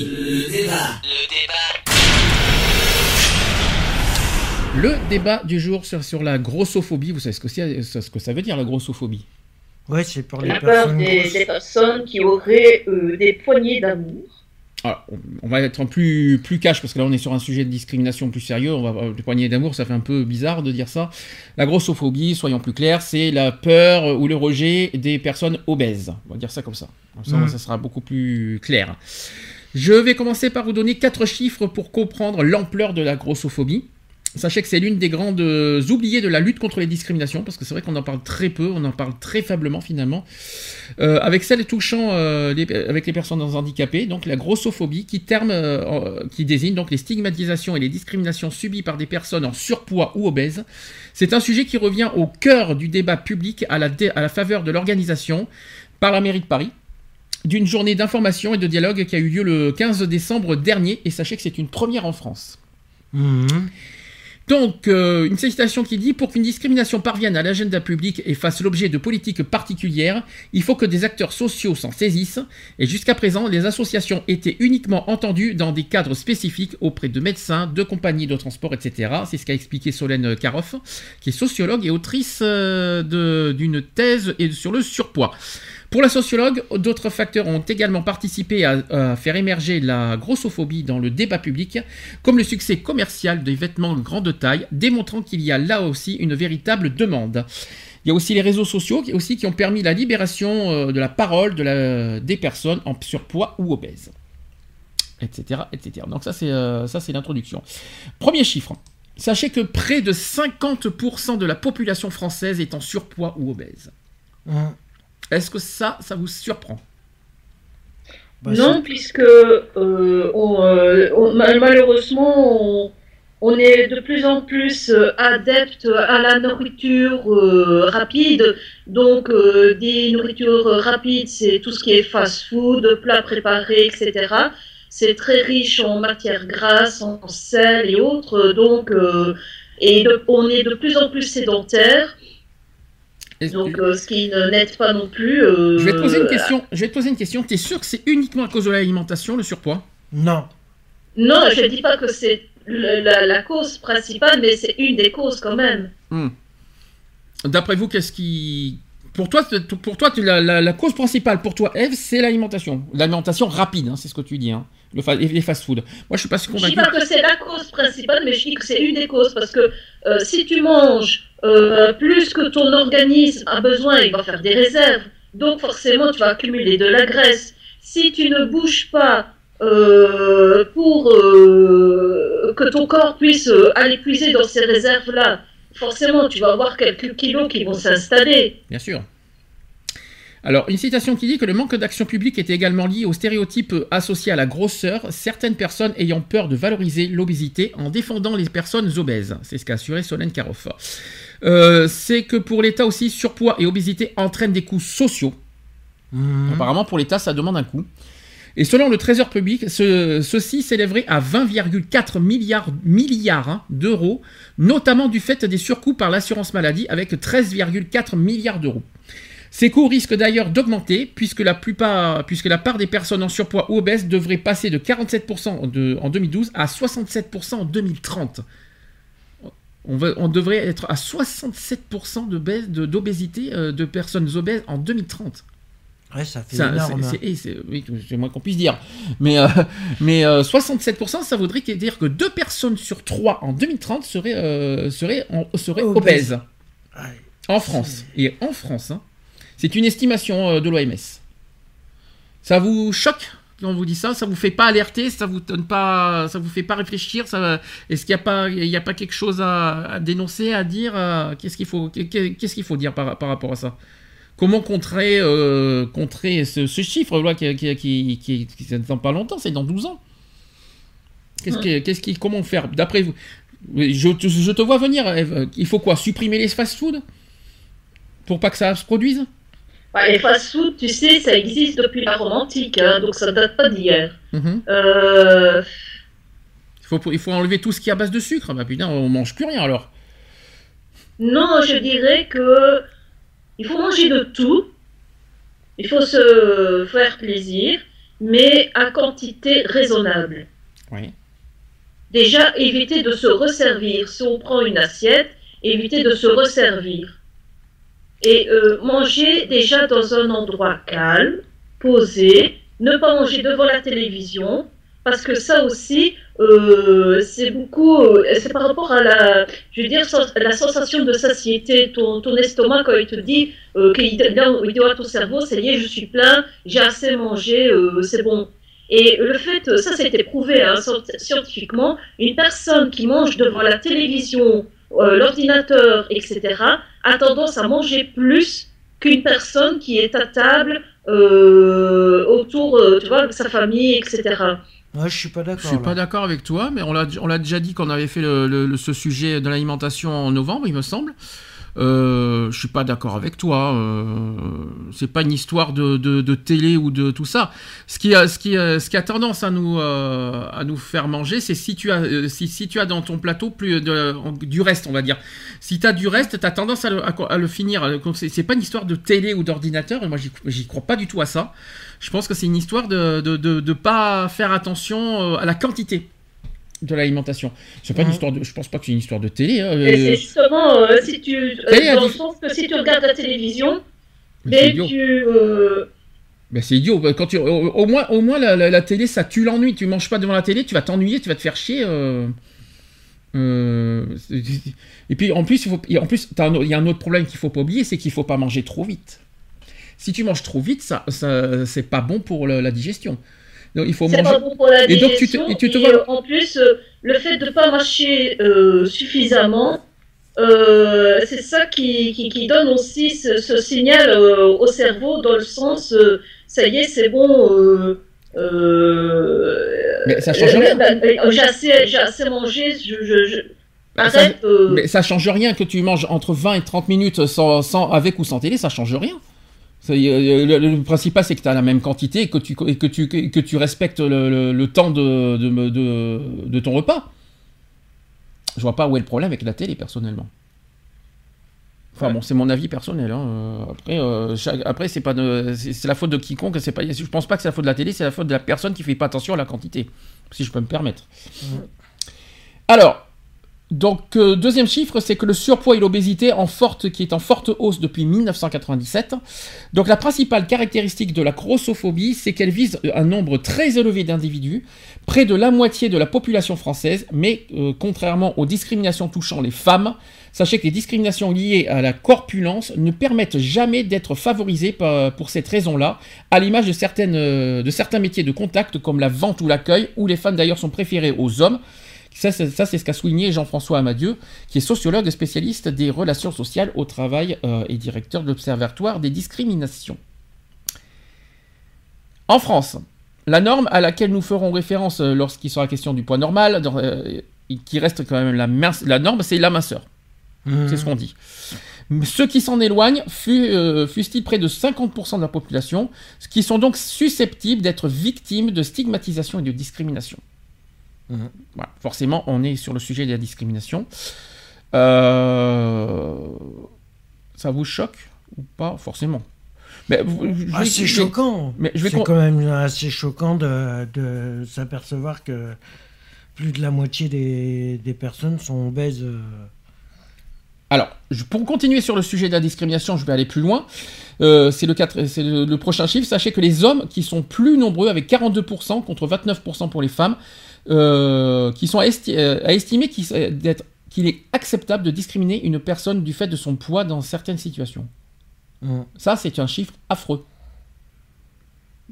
Le débat. Le débat. Le débat du jour sur, sur la grossophobie, vous savez ce que, c'est- ce que ça veut dire la grossophobie? Ouais, c'est pour les La peur personnes des, grosses. des personnes qui auraient euh, des poignées d'amour. Alors, on- va être en plus, plus cash parce que là on est sur un sujet de discrimination plus sérieux. On va les poignées d'amour, ça fait un peu bizarre de dire ça. La grossophobie, soyons plus clairs, c'est la peur ou le rejet des personnes obèses. On va dire ça comme ça. Comme ça, Mm. ça sera beaucoup plus clair. Je vais commencer par vous donner quatre chiffres pour comprendre l'ampleur de la grossophobie. Sachez que c'est l'une des grandes oubliées de la lutte contre les discriminations, parce que c'est vrai qu'on en parle très peu, on en parle très faiblement finalement. Euh, avec celle touchant euh, les- avec les personnes handicapées, donc la grossophobie, qui, terme, euh, qui désigne donc les stigmatisations et les discriminations subies par des personnes en surpoids ou obèses. C'est un sujet qui revient au cœur du débat public à la faveur de l'organisation par la mairie de Paris d'une journée d'information et de dialogue qui a eu lieu le 15 décembre dernier, et sachez que c'est une première en France. Mhm. Donc, euh, une citation qui dit Pour qu'une discrimination parvienne à l'agenda public et fasse l'objet de politiques particulières, il faut que des acteurs sociaux s'en saisissent. Et jusqu'à présent, les associations étaient uniquement entendues dans des cadres spécifiques auprès de médecins, de compagnies de transport, etc. C'est ce qu'a expliqué Solène Karoff, qui est sociologue et autrice euh, de- d'une thèse sur le surpoids. Pour la sociologue, d'autres facteurs ont également participé à, faire émerger la grossophobie dans le débat public, comme le succès commercial des vêtements de grande taille, démontrant qu'il y a là aussi une véritable demande. Il y a aussi les réseaux sociaux qui, aussi, qui ont permis la libération euh, de la parole de la- des personnes en surpoids ou obèses. Etc. etc. Donc ça c'est euh, ça, c'est l'introduction. Premier chiffre. Sachez que près de 50% de la population française est en surpoids ou obèse. Mhm. Est-ce que ça, ça vous surprend Bah, non, puisque euh, on, euh, on- malheureusement, on, on est de plus en plus euh, adepte à la nourriture euh, rapide. Donc, euh, des nourritures rapides, c'est tout ce qui est fast-food, plats préparés, etc. C'est très riche en matières grasses, en sel et autres. Donc, euh, et de- on est de plus en plus sédentaire. Donc, euh, ce qui ne- n'aide pas non plus. euh, Je vais te poser une question. Je vais te poser une question. T'es sûr que c'est uniquement à cause de l'alimentation, le surpoids? Non. Non, je ne dis pas que c'est la, la cause principale, mais c'est une des causes quand même. Hmm. D'après vous, qu'est-ce qui... Pour toi, pour toi tu- la, la- la cause principale pour toi, Eve, c'est l'alimentation. L'alimentation rapide, hein, c'est ce que tu dis. Hein. Le fa- les fast-food. Moi, je suis pas si Je ne dis convaincu. pas que c'est la cause principale, mais je dis que c'est une des causes. Parce que euh, si tu manges euh, plus que ton organisme a besoin, il va faire des réserves. Donc forcément, tu vas accumuler de la graisse. Si tu ne bouges pas euh, pour que ton corps puisse aller puiser dans ces réserves-là, forcément, tu vas avoir quelques kilos qui vont s'installer. Bien sûr. Alors, une citation qui dit que le manque d'action publique était également lié aux stéréotypes associés à la grosseur, certaines personnes ayant peur de valoriser l'obésité en défendant les personnes obèses. C'est ce qu'a assuré Solène Karoff. Euh, c'est que pour l'État aussi, surpoids et obésité entraînent des coûts sociaux. Mhm. Apparemment, pour l'État, ça demande un coût. Et selon le Trésor public, ce- ceci s'élèverait à 20,4 milliards, milliards hein, d'euros, notamment du fait des surcoûts par l'assurance maladie avec 13,4 milliards d'euros. Ces coûts risquent d'ailleurs d'augmenter puisque la, plupart, puisque la part des personnes en surpoids ou obèses devrait passer de 47% de- en 2012 à 67% en 2030. On, va- on devrait être à 67% de baisse- de- d'obésité euh, de personnes obèses en 2030. Ouais, ça fait énorme. c'est- eh, c'est- oui, moins qu'on puisse dire. Mais, euh, mais euh, 67%, ça voudrait dire que deux personnes sur trois en 2030 seraient, euh, seraient, en- seraient Obèses. obèses. Ouais. En France. Et en France. hein. C'est une estimation euh, de l'OMS. Ça vous choque quand on vous dit ça? Ça vous fait pas alerter? Ça vous donne pas Ça vous fait pas réfléchir? Est-ce qu'il n'y a, pas- il y a pas quelque chose à, à dénoncer, à dire Qu'est-ce qu'il faut, qu'est- qu'est-ce qu'il faut dire par, par rapport à ça? Comment contrer, euh, contrer ce, ce chiffre-là qui, qui, qui, qui, qui- c'est dans pas longtemps, c'est dans 12 ans. Qu'est-ce comment faire? D'après vous, je, te- je te vois venir. Il faut quoi? Supprimer les fast-food pour pas que ça se produise? Les fast-food, tu sais, ça existe depuis la Rome antique, hein, donc ça date pas d'hier. Mhm. Euh, il, faut, il faut enlever tout ce qui est à base de sucre. Bah putain, on mange plus rien alors. non, je dirais que il faut manger de tout. Il faut se faire plaisir, mais à quantité raisonnable. Oui. Déjà, éviter de se resservir. Si on prend une assiette, éviter de se resservir. Et euh, manger déjà dans un endroit calme, posé, ne pas manger devant la télévision, parce que ça aussi, euh, c'est beaucoup, euh, c'est par rapport à la, je veux dire, la sensation de satiété. Ton, ton estomac, quand il te dit, euh, qu'il il dit à ton cerveau, c'est lié, je suis plein, j'ai assez mangé, c'est bon. Et le fait, ça, ça a prouvé hein, scient- scientifiquement, une personne qui mange devant la télévision, euh, l'ordinateur, etc., a tendance à manger plus qu'une personne qui est à table euh, autour, euh, tu vois, de sa famille, etc. Je suis pas Je d'accord. suis pas d'accord avec toi, mais on l'a, on l'a déjà dit qu'on avait fait le- le- le- ce sujet de l'alimentation en novembre, il me semble. Euh, je suis pas d'accord avec toi. Euh, c'est pas une histoire de, télé ou de tout ça. Ce qui a, ce qui, a- ce qui a tendance à nous, euh, à nous faire manger, c'est si tu as, euh, si, tu as dans ton plateau plus du reste, on va dire. Si tu as du reste, tu as tendance à le, à- le finir. C'est, pas une histoire de télé ou d'ordinateur. Moi, j'y, crois pas du tout à ça. Je pense que c'est une histoire de de, de, de pas faire attention euh, à la quantité de l'alimentation. C'est pas une Mhm. histoire de. Je pense pas que c'est une histoire de télé. hein, Et euh, c'est justement, euh, si tu, euh, dans le sens que si tu regardes la télévision, mais c'est tu, euh, Ben, c'est idiot. Ben, Quand tu, au, au moins, au moins la, la- la télé, ça tue l'ennui. Tu manges pas devant la télé, tu vas t'ennuyer, tu vas te faire chier. euh, euh, c'est- et puis en plus, il faut, en plus, il y a un autre problème qu'il faut pas oublier, c'est qu'il faut pas manger trop vite. Si tu manges trop vite, ça, ça c'est pas bon pour la digestion. Donc il faut manger. pas bon pour la Et donc, tu te- et tu te et, vois- en plus, euh, le fait de ne pas mâcher euh, suffisamment, euh, c'est ça qui, qui, qui donne aussi ce, ce signal euh, au cerveau dans le sens, ça y est, c'est bon. Mais ça change rien. bah, j'ai assez, assez mangé, je, je, je- ça- arrête. euh, Mais ça change rien que tu manges entre 20 et 30 minutes sans, sans- avec ou sans télé, ça change rien. Le, le principal, c'est que tu as la même quantité et que tu, et que tu, que tu respectes le, le- le temps de, de, de- de ton repas. Je vois pas où est le problème avec la télé, personnellement. Enfin bon, c'est mon avis personnel. hein. Euh, Après, euh, chaque- après c'est pas c'est la faute de quiconque. C'est pas, je pense pas que c'est la faute de la télé, c'est la faute de la personne qui fait pas attention à la quantité, si je peux me permettre. Alors, donc, euh, deuxième chiffre, c'est que le surpoids et l'obésité en forte, qui est en forte hausse depuis 1997. Donc, la principale caractéristique de la grossophobie, c'est qu'elle vise un nombre très élevé d'individus, près de la moitié de la population française, mais euh, contrairement aux discriminations touchant les femmes, sachez que les discriminations liées à la corpulence ne permettent jamais d'être favorisées pour cette raison-là, à l'image de, certaines, euh, de certains métiers de contact comme la vente ou l'accueil, où les femmes d'ailleurs sont préférées aux hommes. Ça, c'est ça, c'est ce qu'a souligné Jean-François Amadieu, qui est sociologue et spécialiste des relations sociales au travail euh, et directeur de l'Observatoire des discriminations. En France, la norme à laquelle nous ferons référence euh, lorsqu'il sera question du poids normal, euh, qui reste quand même la, mince- la norme, c'est la minceur. Mhm. C'est ce qu'on dit. Ceux qui s'en éloignent, euh, fussent-ils près de 50% de la population, qui sont donc susceptibles d'être victimes de stigmatisation et de discrimination. Mhm. Voilà. Forcément, on est sur le sujet de la discrimination. Euh, Ça vous choque ou pas Forcément? Mais, vous- je Ah, vais- c'est choquant. mais je vais c'est con- quand même assez choquant de, de s'apercevoir que plus de la moitié des, des personnes sont obèses. Alors, pour continuer sur le sujet de la discrimination, je vais aller plus loin. Euh, c'est le, quatre- c'est le, le prochain chiffre. Sachez que les hommes qui sont plus nombreux, avec 42% contre 29% pour les femmes, euh, qui sont à, esti- euh, à estimer qu'il d'être- qu'il est acceptable de discriminer une personne du fait de son poids dans certaines situations. Mhm. Ça, c'est un chiffre affreux.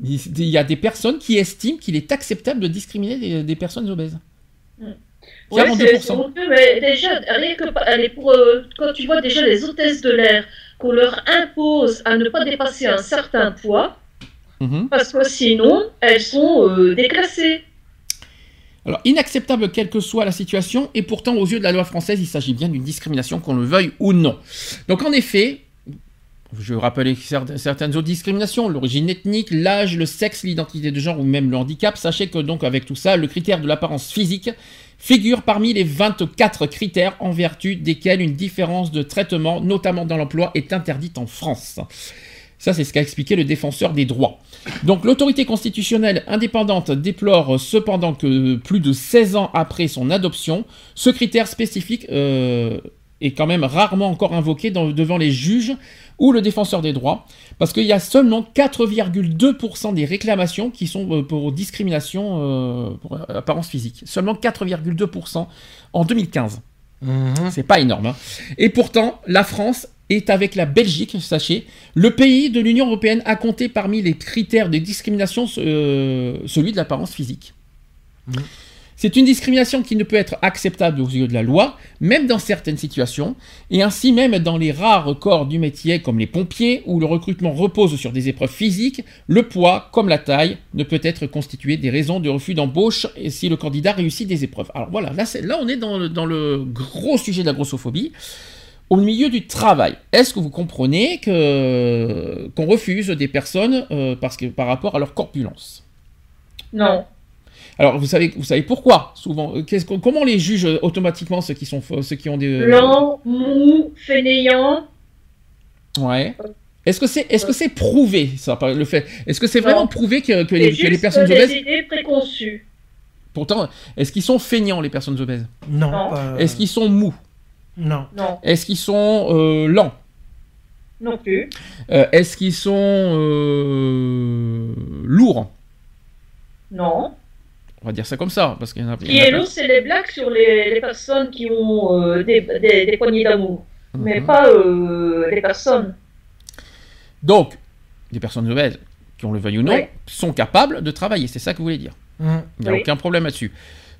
Il y a des personnes qui estiment qu'il est acceptable de discriminer des, des personnes obèses. Ouais, 42%. c'est mais déjà, rien que allez, pour, euh, quand tu vois déjà les hôtesses de l'air, qu'on leur impose à ne pas dépasser un certain poids, Mhm. parce que sinon, elles sont euh, déclassées. Alors, inacceptable quelle que soit la situation, et pourtant, aux yeux de la loi française, il s'agit bien d'une discrimination, qu'on le veuille ou non. Donc, en effet, je cer- certaines autres discriminations, l'origine ethnique, l'âge, le sexe, l'identité de genre ou même le handicap. Sachez que, donc, avec tout ça, le critère de l'apparence physique figure parmi les 24 critères en vertu desquels une différence de traitement, notamment dans l'emploi, est interdite en France. Ça, c'est ce qu'a expliqué le défenseur des droits. Donc l'autorité constitutionnelle indépendante déplore cependant que plus de 16 ans après son adoption, ce critère spécifique euh, est quand même rarement encore invoqué dans- devant les juges ou le défenseur des droits, parce qu'il y a seulement 4,2% des réclamations qui sont euh, pour discrimination euh, pour apparence physique. Seulement 4,2% en 2015. Mhm. C'est pas énorme. hein. Et pourtant, la France est avec la Belgique, sachez, le pays de l'Union européenne à compter parmi les critères de discrimination euh, celui de l'apparence physique. Mhm. C'est une discrimination qui ne peut être acceptable aux yeux de la loi, même dans certaines situations, et ainsi même dans les rares corps du métier comme les pompiers, où le recrutement repose sur des épreuves physiques, le poids, comme la taille, ne peut être constitué des raisons de refus d'embauche et si le candidat réussit des épreuves. Alors voilà, là, on est dans le, dans le gros sujet de la grossophobie. Au milieu du travail, est-ce que vous comprenez que qu'on refuse des personnes euh, parce que par rapport à leur corpulence? Non. Alors vous savez, vous savez pourquoi? Souvent euh, qu'est-ce qu'on- Comment on les juge euh, automatiquement ceux qui sont ceux qui ont des Lent, mou, fainéant. Ouais. Est-ce que c'est est-ce que c'est prouvé ça le fait? Est-ce que c'est vraiment prouvé que, que les, que les juste personnes des obèses idées préconçues. pourtant est-ce qu'ils sont feignants les personnes obèses? Non. Est-ce qu'ils sont mous? Non. Non, Est-ce qu'ils sont euh, lents? Non plus. Euh, Est-ce qu'ils sont euh, lourds? Non. On va dire ça comme ça parce qu'il y en a. Qui est lourd, c'est les blagues sur les, les personnes qui ont euh, des, des, des poignées d'amour, mais Mhm. pas euh, les personnes. Donc, des personnes obèses, qu'on le veuille ou non, sont capables de travailler. C'est ça que vous voulez dire? Mhm. Il n'y a Oui. aucun problème là-dessus.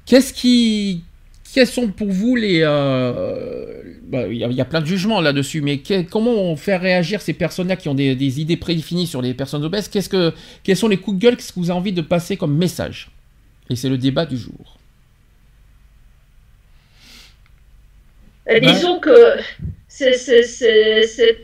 Qu'est-ce qui. Quels sont pour vous les. euh, bah, Il y, a- il y a plein de jugements là-dessus, mais que- comment on fait réagir ces personnes-là qui ont des, des idées prédéfinies sur les personnes obèses? Qu'est-ce que, Quels sont les coups de gueule que vous avez envie de passer comme message? Et c'est le débat du jour. Euh, disons que c'est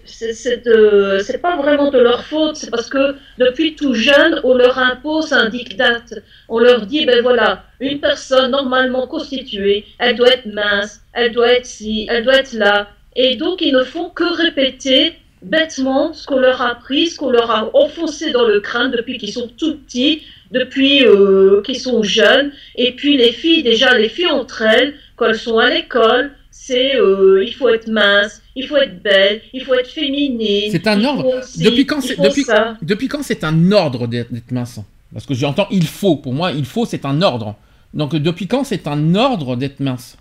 pas vraiment de leur faute, c'est parce que depuis tout jeune, on leur impose un diktat. On leur dit, ben voilà, une personne normalement constituée, elle doit être mince, elle doit être ci, elle doit être là. Et donc, ils ne font que répéter bêtement ce qu'on leur a appris, ce qu'on leur a enfoncé dans le crâne depuis qu'ils sont tout petits, depuis euh, qu'ils sont jeunes. Et puis les filles, déjà, les filles entre elles, quand elles sont à l'école, c'est euh, il faut être mince, il faut être belle, il faut être féminine. C'est un ordre. Depuis quand c'est- depuis-. Depuis quand c'est un ordre d'être mince Parce que j'entends il faut. Pour moi, il faut, c'est un ordre. Donc depuis quand c'est un ordre d'être mince?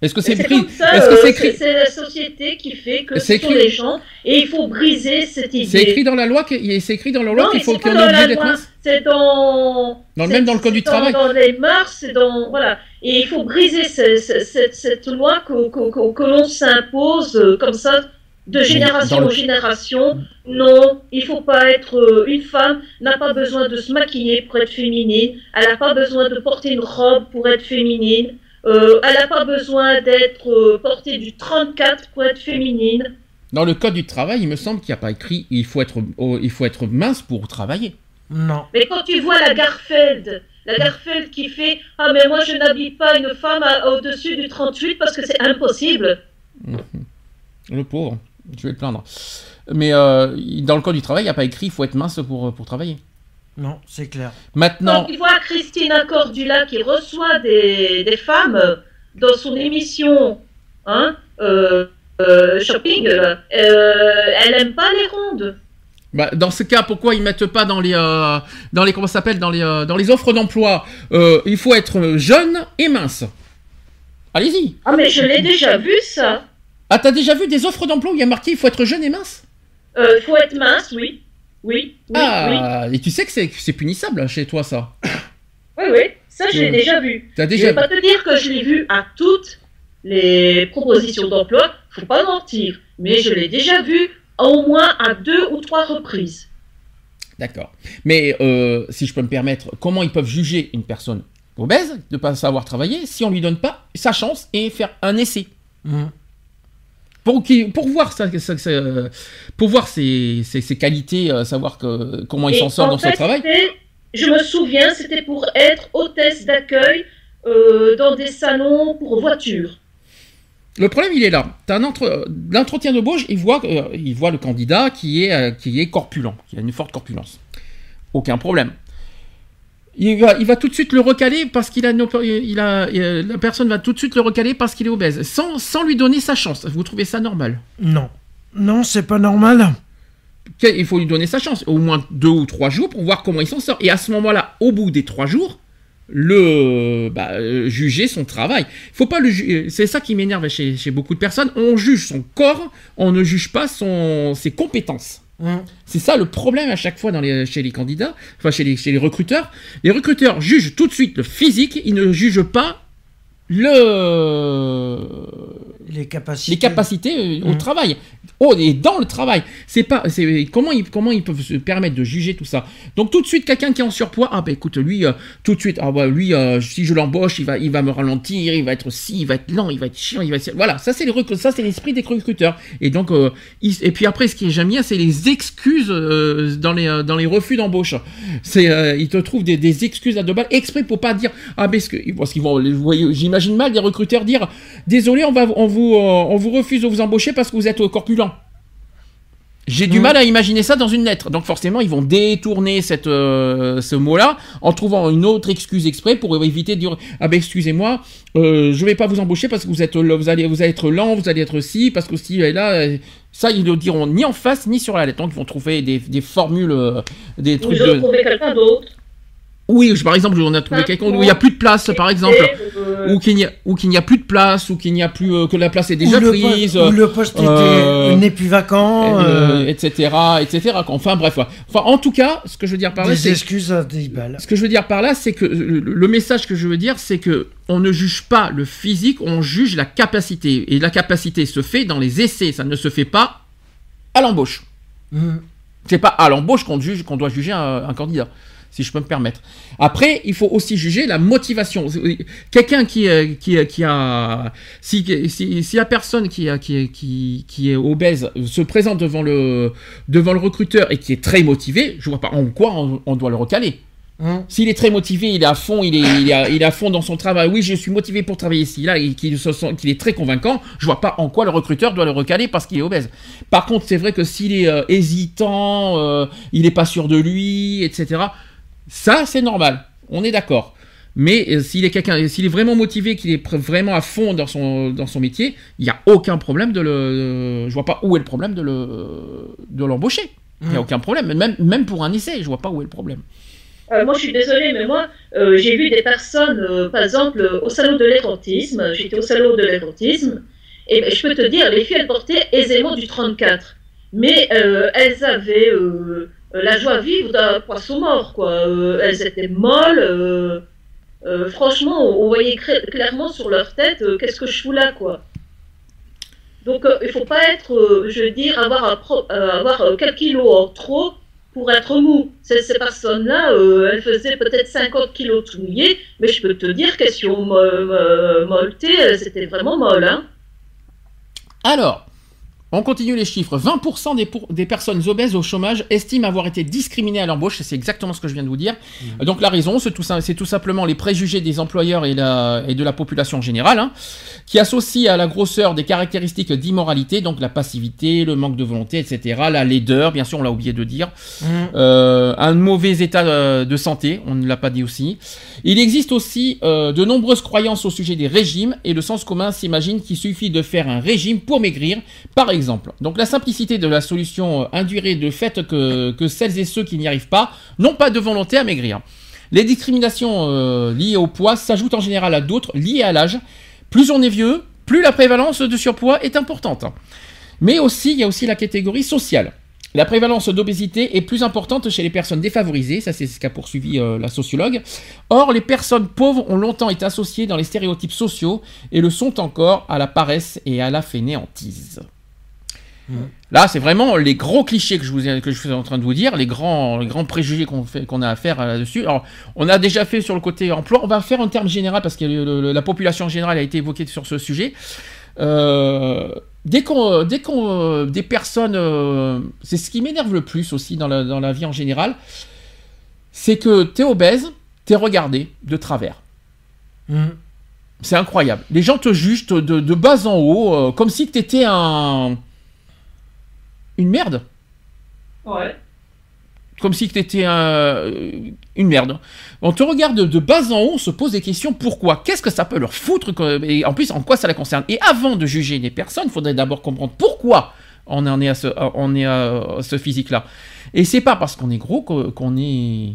Est-ce que c'est que euh, c'est écrit c'est la société qui fait que ce sont écrit- les gens et il faut briser cette idée. C'est écrit dans la loi que- c'est écrit dans la loi qu'il faut qu'on est la d'être mince? C'est dans... Même dans le code du travail. Dans les mœurs, c'est dans... Voilà. Et il faut briser ce- ce- cette, cette loi que, que, que- que l'on s'impose euh, comme ça, de génération le- en génération. Non, il faut pas être... euh, une femme n'a pas besoin de se maquiller pour être féminine. Elle n'a pas besoin de porter une robe pour être féminine. Euh, elle n'a pas besoin d'être euh, portée du 34 pour être féminine. Dans le code du travail, il me semble qu'il n'y a pas écrit il faut être oh, il faut être mince pour travailler. Non. Mais quand tu vois la Garfeld, la Garfeld qui fait Ah, mais moi je n'habille pas une femme au-dessus du 38 parce que c'est impossible. Le pauvre, je vais le plaindre. Mais euh, dans le code du travail, il n'y a pas écrit il faut être mince pour, pour travailler. Non, c'est clair. Maintenant, Quand tu vois Christina Cordula qui reçoit des, des femmes dans son émission hein, euh, euh, shopping, euh, elle aime pas les rondes. Bah, dans ce cas, pourquoi ils mettent pas dans les euh, dans les comment s'appelle dans les euh, dans les offres d'emploi euh, il faut être jeune et mince. Allez-y. Ah, mais je l'ai déjà vu ça. Ah, t'as déjà vu des offres d'emploi où il y a marqué il faut être jeune et mince? Il faut être mince, oui. Oui, oui, oui. Ah, et tu sais que c'est c'est punissable chez toi ça. Oui, oui. Ça, je l'ai déjà vu. T'as Je déjà vais pas te dire que je l'ai vu à toutes les propositions d'emploi, faut pas mentir, mais je l'ai déjà vu au moins à deux ou trois reprises. D'accord. Mais euh, si je peux me permettre, comment ils peuvent juger une personne obèse de ne pas savoir travailler si on lui donne pas sa chance et faire un essai? Mhm. pour, voir ça, ça- ça- pour voir ses, ses- ses qualités, euh, savoir que, comment il Et s'en sort en dans son fait, travail. c'était- Je me souviens, c'était pour être hôtesse d'accueil euh, dans des salons pour voitures. Le problème, il est là. T'as un entre... L'entretien de bauche, il voit, euh, il voit le candidat qui est, euh, qui est corpulent, qui a une forte corpulence. Aucun problème. Il va, il va tout de suite le recaler parce qu'il a, une op- il a, la personne va tout de suite le recaler parce qu'il est obèse, sans, sans lui donner sa chance. Vous trouvez ça normal? Non. Non, c'est pas normal. Il faut lui donner sa chance, au moins deux ou trois jours pour voir comment il s'en sort. Et à ce moment-là, au bout des trois jours, le bah, euh, juger son travail. Il faut pas le ju- C'est ça qui m'énerve chez, chez beaucoup de personnes. On juge son corps, on ne juge pas son, ses compétences. Mhm. C'est ça le problème à chaque fois dans les, chez les candidats, enfin chez les, chez les recruteurs. Les recruteurs jugent tout de suite le physique, ils ne jugent pas le Les capacités. les capacités euh, au Mhm. travail. Oh, et dans le travail. C'est pas, c'est comment ils, comment ils peuvent se permettre de juger tout ça? Donc tout de suite, quelqu'un qui est en surpoids, ah ben écoute, lui, euh, tout de suite, ah bah lui, euh, si je l'embauche, il va, il va me ralentir, il va être si, il va être lent, il va être chiant, il va être, voilà, ça c'est les ça c'est l'esprit des recruteurs. Et donc, euh, ils- et puis après, ce qui est j'aime bien, c'est les excuses dans les, dans les refus d'embauche. C'est, ils te trouvent des, des excuses à deux balles exprès pour pas dire, ah ben ce que, parce qu'ils vont, vous voyez, j'imagine mal des recruteurs dire, désolé, on va, on vous, euh, on vous refuse de vous embaucher parce que vous êtes euh, corpulent. J'ai du Mhm. mal à imaginer ça dans une lettre. Donc forcément, ils vont détourner cette, euh, ce mot-là en trouvant une autre excuse exprès pour éviter de dire ah ben excusez-moi, euh, je vais pas vous embaucher parce que vous êtes là, vous allez vous allez être lent, vous allez être si parce que si et là euh, ça ils le diront ni en face ni sur la lettre. Donc ils vont trouver des, des formules, euh, des trucs je de. trouvais quelqu'un d'autre. Oui, par exemple, on a trouvé quelqu'un où il y a plus de place, par exemple, Euh, ou qu'il n'y a ou qu'il n'y a plus de place, ou qu'il n'y a plus euh, que la place est déjà ou le, prise. ou le poste euh, n'est plus vacant. euh, euh, etc., etc. Enfin bref, ouais. enfin en tout cas, ce que je veux dire par là, des c'est excuses à 10 balles. ce que je veux dire par là, c'est que le, le message que je veux dire, c'est que on ne juge pas le physique, on juge la capacité, et la capacité se fait dans les essais, ça ne se fait pas à l'embauche. Mhm. C'est pas à l'embauche qu'on juge, qu'on doit juger un, un candidat, si je peux me permettre. Après, il faut aussi juger la motivation. Quelqu'un qui, euh, qui, euh, qui a, si, si, si la personne qui, a- qui, est- qui, qui est obèse se présente devant le, devant le recruteur et qui est très motivé, je vois pas en quoi on, on doit le recaler. Mhm. S'il est très motivé, il est à fond, il est, il est, à, il est à fond dans son travail. Oui, je suis motivé pour travailler ici, là, et qu'il se sent- qu'il est très convaincant. Je vois pas en quoi le recruteur doit le recaler parce qu'il est obèse. Par contre, c'est vrai que s'il est euh, hésitant, euh, il est pas sûr de lui, etc. Ça, c'est normal. On est d'accord. Mais euh, s'il est quelqu'un, s'il est vraiment motivé, qu'il est vraiment à fond dans son dans son métier, il y a aucun problème de le. Je vois pas où est le problème de le de l'embaucher. Il y a Mhm. aucun problème. Même même pour un essai, je vois pas où est le problème. Euh, moi, je suis désolée, mais moi, euh, j'ai vu des personnes, euh, par exemple, euh, au salon de l'érotisme. J'étais au salon de l'érotisme. Et ben, je peux te dire, les filles, elles portaient aisément du 34. Mais euh, elles avaient euh, la joie vive d'un poisson mort, quoi. Euh, elles étaient molles. euh, euh, franchement, on voyait clairement sur leur tête, euh, qu'est-ce que je fous là, quoi. Donc, euh, il faut pas être, euh, je veux dire, avoir, un pro- euh, euh, quelques kilos trop pour être mou. Ces, personnes-là, euh, elles faisaient peut-être 50 kilos tout mouillées, mais je peux te dire qu'elles si on molleté, c'était vraiment molle, hein. Alors, on continue les chiffres. 20% des, pour- des personnes obèses au chômage estiment avoir été discriminées à l'embauche. C'est exactement ce que je viens de vous dire. Donc la raison, c'est tout, simplement les préjugés des employeurs et, la- et de la population générale, hein, qui associent à la grosseur des caractéristiques d'immoralité, donc la passivité, le manque de volonté, etc. La laideur, bien sûr, on l'a oublié de dire. Mhm. Euh, un mauvais état euh, de santé, on ne l'a pas dit aussi. Il existe aussi euh, de nombreuses croyances au sujet des régimes et le sens commun s'imagine qu'il suffit de faire un régime pour maigrir, par exemple. Donc la simplicité de la solution euh, induirait le fait que, que celles et ceux qui n'y arrivent pas n'ont pas de volonté à maigrir. Les discriminations euh, liées au poids s'ajoutent en général à d'autres liées à l'âge. Plus on est vieux, plus la prévalence de surpoids est importante. Mais aussi, il y a aussi la catégorie sociale. La prévalence d'obésité est plus importante chez les personnes défavorisées, ça c'est ce qu'a poursuivi euh, la sociologue. Or, les personnes pauvres ont longtemps été associées dans les stéréotypes sociaux et le sont encore à la paresse et à la fainéantise. Mmh. Là, c'est vraiment les gros clichés que je, vous que je suis en train de vous dire, les grands, grands préjugés qu'on qu'on a à faire euh, là-dessus. Alors, on a déjà fait sur le côté emploi, on va faire un terme général parce que la population générale a été évoquée sur ce sujet. Euh, dès qu'on, dès qu'on, des personnes, euh, c'est ce qui m'énerve le plus aussi dans la, dans la vie en général, c'est que t'es obèse, t'es regardé de travers. Mmh. C'est incroyable. Les gens te jugent de, de bas en haut, euh, comme si t'étais un, une merde. Ouais comme si tu étais une merde. On te regarde de, bas en haut, on se pose des questions. Pourquoi? Qu'est-ce que ça peut leur foutre Et en plus, en quoi ça la concerne? Et avant de juger les personnes, il faudrait d'abord comprendre pourquoi on en est à ce, on est à ce physique-là. Et c'est pas parce qu'on est gros qu'on est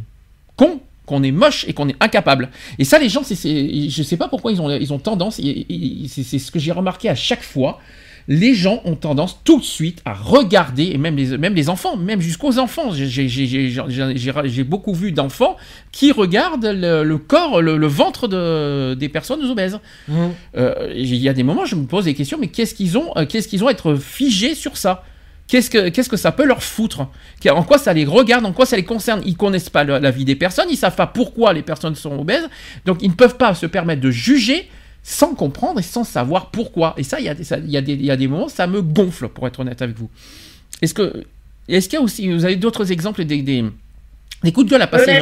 con, qu'on est moche et qu'on est incapable. Et ça, les gens, c'est, je sais pas pourquoi ils ont, ils ont tendance, c'est ce que j'ai remarqué à chaque fois, les gens ont tendance tout de suite à regarder, et même les, même les enfants, même jusqu'aux enfants. J'ai beaucoup vu d'enfants qui regardent le, corps, le, ventre de, des personnes obèses. Mmh. Euh, il y a des moments, je me pose des questions, mais qu'est-ce qu'ils ont, euh, qu'est-ce qu'ils ont à être figés sur ça? Qu'est-ce que, qu'est-ce que ça peut leur foutre? En quoi ça les regarde En quoi ça les concerne? Ils connaissent pas la, la vie des personnes, ils savent pas pourquoi les personnes sont obèses, donc ils ne peuvent pas se permettre de juger sans comprendre et sans savoir pourquoi. Et ça, il y, a il, y a des, il y a des moments, ça me gonfle, pour être honnête avec vous. Est-ce que, est-ce qu'il y a aussi, vous avez d'autres exemples des, des, des, coups de gueule à passer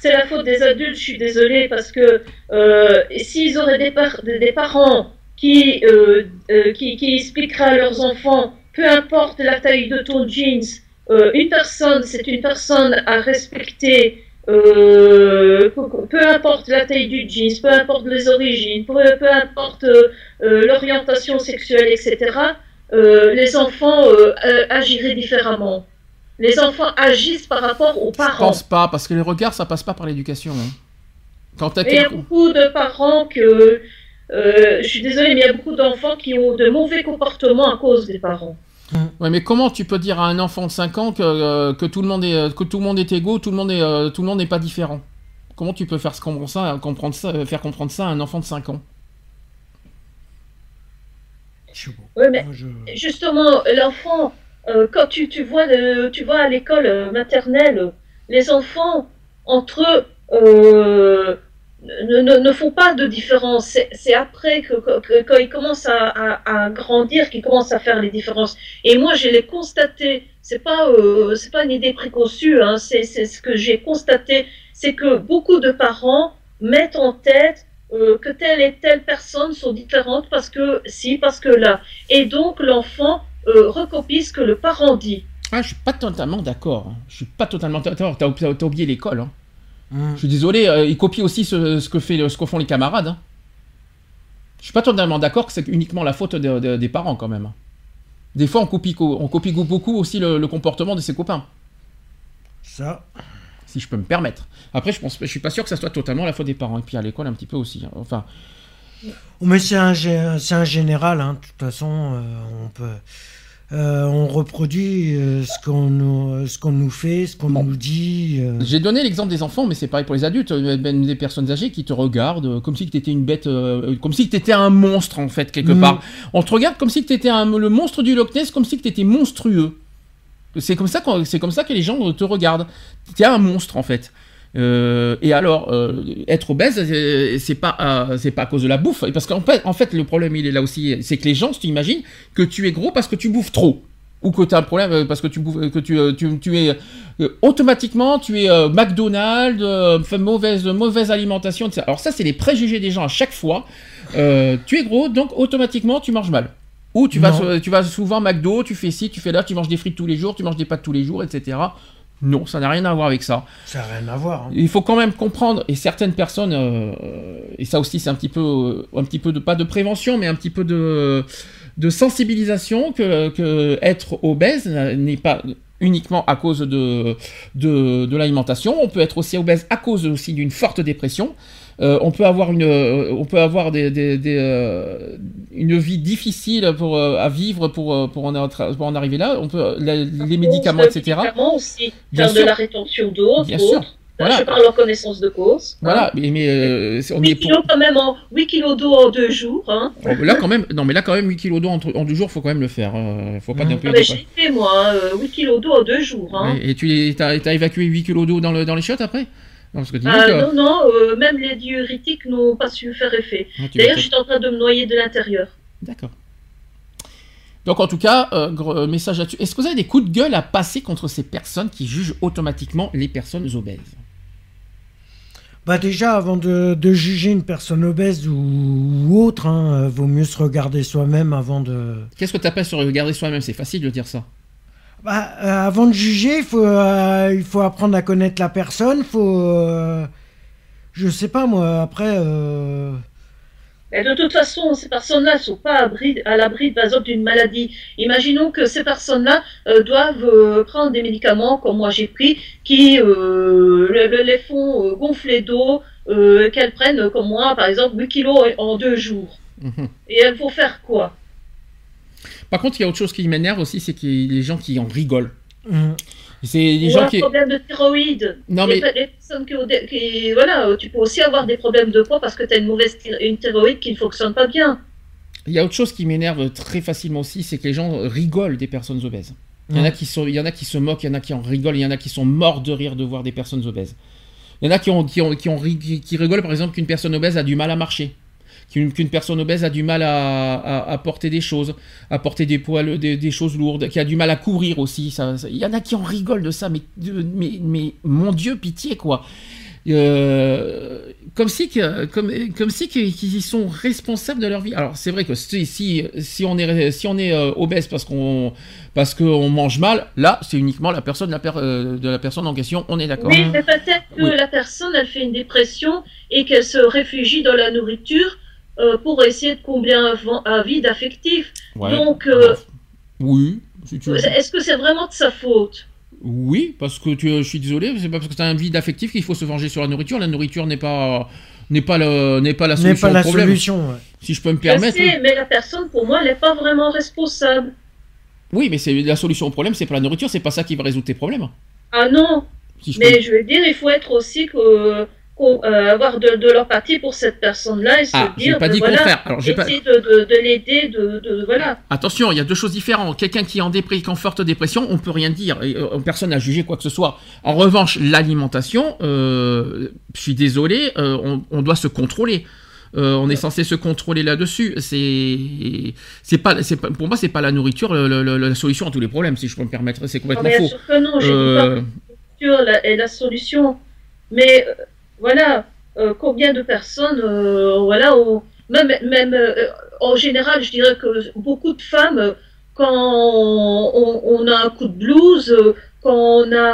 C'est la faute des adultes, je suis désolée, parce que euh, s'ils auraient des, des, parents qui, euh, euh, qui, qui expliqueraient à leurs enfants, peu importe la taille de ton jeans, euh, une personne, c'est une personne à respecter euh, peu importe la taille du jeans, peu importe les origines, peu, peu importe euh, euh, l'orientation sexuelle, etc., les enfants agiraient différemment. Les enfants agissent par rapport aux parents. Je pense pas, parce que les regards, ça passe pas par l'éducation. Hein. Il y a beaucoup de parents que... je suis désolée, mais il y a beaucoup d'enfants qui ont de mauvais comportements à cause des parents. Ouais, mais comment tu peux dire à un enfant de 5 ans que, euh, que, tout, le monde est, euh, que tout le monde est égaux, tout le monde est, euh, tout le monde n'est pas différent? Comment tu peux faire comprendre ça, comprendre ça, faire comprendre ça à un enfant de 5 ans? Oui, mais justement, l'enfant, quand tu, tu, vois, tu vois à l'école maternelle, les enfants, entre eux, ne, font pas de différence. C'est après que, quand ils commencent à, grandir qu'ils commencent à faire les différences. Et moi, je l'ai constaté. C'est pas euh, c'est pas une idée préconçue. Hein, c'est ce que j'ai constaté, c'est que beaucoup de parents mettent en tête euh, que telle et telle personne sont différentes parce que si, parce que là. Et donc l'enfant euh, recopie ce que le parent dit. Ah, je suis pas totalement d'accord. Hein. Je suis pas totalement d'accord. T'as as oublié l'école. Hein. Je suis désolé, euh, ils copient aussi ce, que fait, ce font les camarades. Hein. Je suis pas totalement d'accord que c'est uniquement la faute des parents quand même. Des fois, on copie, on copie beaucoup aussi le, comportement de ses copains. Ça. Si je peux me permettre. Après, je pense, je suis pas sûr que ça soit totalement la faute des parents. Et puis à l'école, un petit peu aussi. Hein. Enfin. Mais c'est un, un, général, hein. de toute façon, euh, on peut. Euh, on reproduit euh, ce qu'on nous, ce qu'on nous fait, ce qu'on nous dit. Euh. J'ai donné l'exemple des enfants, mais c'est pareil pour les adultes, ben, des personnes âgées qui te regardent comme si tu étais une bête, comme si tu étais un monstre en fait quelque mm. part. On te regarde comme si tu étais le monstre du Loch Ness, comme si tu étais monstrueux. C'est comme ça c'est comme ça que les gens te regardent. Tu es un monstre en fait. Euh, et alors, euh, être obèse, euh, c'est pas, c'est pas à cause de la bouffe. Parce qu'en fait, en fait, le problème, il est là aussi. C'est que les gens, tu imagines que tu es gros parce que tu bouffes trop. Ou que tu as un problème parce que tu bouffes, que tu, tu, tu es automatiquement, tu es McDonald's, mauvaise, mauvaise alimentation. Etc. Alors, ça, c'est les préjugés des gens à chaque fois. tu es gros, donc automatiquement, tu manges mal. Ou tu vas, tu vas souvent McDo, tu fais ci, tu fais là, tu manges des frites tous les jours, tu manges des pâtes tous les jours, etc. Non, ça n'a rien à voir avec ça. Ça n'a rien à voir. Hein. Il faut quand même comprendre, et certaines personnes, euh, et ça aussi c'est un petit peu, euh, un petit peu de pas de prévention, mais un petit peu de, de sensibilisation que, que être obèse n'est pas uniquement à cause de, de, de l'alimentation. On peut être aussi obèse à cause aussi d'une forte dépression. Euh, on peut avoir une, euh, on peut avoir des, des- des, euh, une vie difficile pour, euh, à vivre pour, euh, pour, en, pour en arriver là. On peut, la- les médicaments, etc. médicaments aussi. Bien faire sûr. de la rétention d'eau, Bien sûr. Voilà. Je parle en connaissance de cause. Voilà, mais, mais, euh, on est 8 pour- kilos quand même en 8 kilos d'eau en deux jours. Hein. Oh, là quand même, non mais là quand même 8 kilos d'eau en, en deux jours, faut quand même le faire. euh, faut pas non plus Ah j'ai fait moi hein, euh, 8 kilos d'eau en deux jours. Hein. Ouais, Et tu t'as t'as évacué 8 kilos d'eau dans, le, dans les chiottes après? Non, que Ah, euh, non, non, euh, même les diurétiques n'ont pas su faire effet. ah, D'ailleurs, vas- j'étais en train de me noyer de l'intérieur. D'accord. Donc en tout cas, euh, gros, message là-dessus. Est-ce que vous avez des coups de gueule à passer contre ces personnes qui jugent automatiquement les personnes obèses? Bah déjà, avant de, de juger une personne obèse ou, ou autre, hein, vaut mieux se regarder soi-même avant de... Qu'est-ce que tu appelles se regarder soi-même? C'est facile de dire ça. Bah, euh, avant de juger, il faut, euh, il faut apprendre à connaître la personne, faut... euh, je sais pas moi, après... euh, Mais de toute façon, ces personnes-là ne sont pas à, bri- à l'abri, par exemple, d'une maladie. Imaginons que ces personnes-là euh, doivent euh, prendre des médicaments, comme moi j'ai pris, qui euh, le- le- les font euh, gonfler d'eau, euh, qu'elles prennent, comme moi, par exemple, 8 kilos en deux jours. Mhm. Et elles vont faire quoi? Par contre, il y a autre chose qui m'énerve aussi, c'est a les gens qui en rigolent. hum, C'est les Ou gens un qui. problème de thyroïde. Non, les, mais- les personnes qui, ont des- qui- voilà, tu peux aussi avoir des problèmes de poids parce que tu as une mauvaise thy- une thyroïde qui ne fonctionne pas bien. Il y a autre chose qui m'énerve très facilement aussi, c'est que les gens rigolent des personnes obèses. Il y, en a hum. qui sont, il y en a qui se moquent, il y en a qui en rigolent, il y en a qui sont morts de rire de voir des personnes obèses. Il y en a qui, ont, qui, ont, qui, ont qui rigolent par exemple qu'une personne obèse a du mal à marcher. Qu'une personne obèse a du mal à, à- à porter des choses, à porter des poids, des, des choses lourdes, qui a du mal à courir aussi. Ça, ça- il y en a qui en rigolent de ça, mais, mais, mais mon Dieu, pitié quoi. Euh, comme si, que, comme, comme si qu'ils sont responsables de leur vie. Alors c'est vrai que si, si, si on est, si on est euh, obèse parce qu'on parce qu'on mange mal, là c'est uniquement la personne la per- euh, de la personne en question. On est d'accord. Oui, mais peut-être que Oui. la personne, elle fait une dépression et qu'elle se réfugie dans la nourriture euh, pour essayer de combler un, vide affectif. Ouais. Donc, euh, Oui. si tu veux. est-ce que c'est vraiment de sa faute? Oui, parce que tu, je suis désolé, c'est pas parce que tu as un vide affectif qu'il faut se venger sur la nourriture. La nourriture n'est pas n'est pas le n'est pas la N'est solution pas la au problème. solution. ouais. Si je peux me Je permettre. sais, mais la personne, pour moi, elle n'est pas vraiment responsable. Oui, mais c'est la solution au problème, c'est pas la nourriture, c'est pas ça qui va résoudre tes problèmes. Ah non, Si je peux- mais je veux dire, il faut être aussi que, euh, avoir de, de l'empathie pour cette personne-là et se Ah, dire, pas de, dit voilà. Alors pas. de, de, de l'aider, de, voilà. Attention, il y a deux choses différentes. Quelqu'un qui est en est en forte dépression, on peut rien dire. Et, euh, personne n'a jugé quoi que ce soit. En revanche, l'alimentation, euh, je suis désolé, euh, on, on doit se contrôler. Euh, on est censé se contrôler là-dessus. C'est, c'est pas, c'est pas, pour moi, c'est pas la nourriture le- le- la solution à tous les problèmes, si je peux me permettre. C'est Non, complètement bien faux. sûr que non, je dis pas Euh, que la nourriture est la solution. Mais euh, voilà, euh, combien de personnes, euh, voilà, ont- même, même euh, en général, je dirais que beaucoup de femmes, quand on, on a un coup de blues, quand on a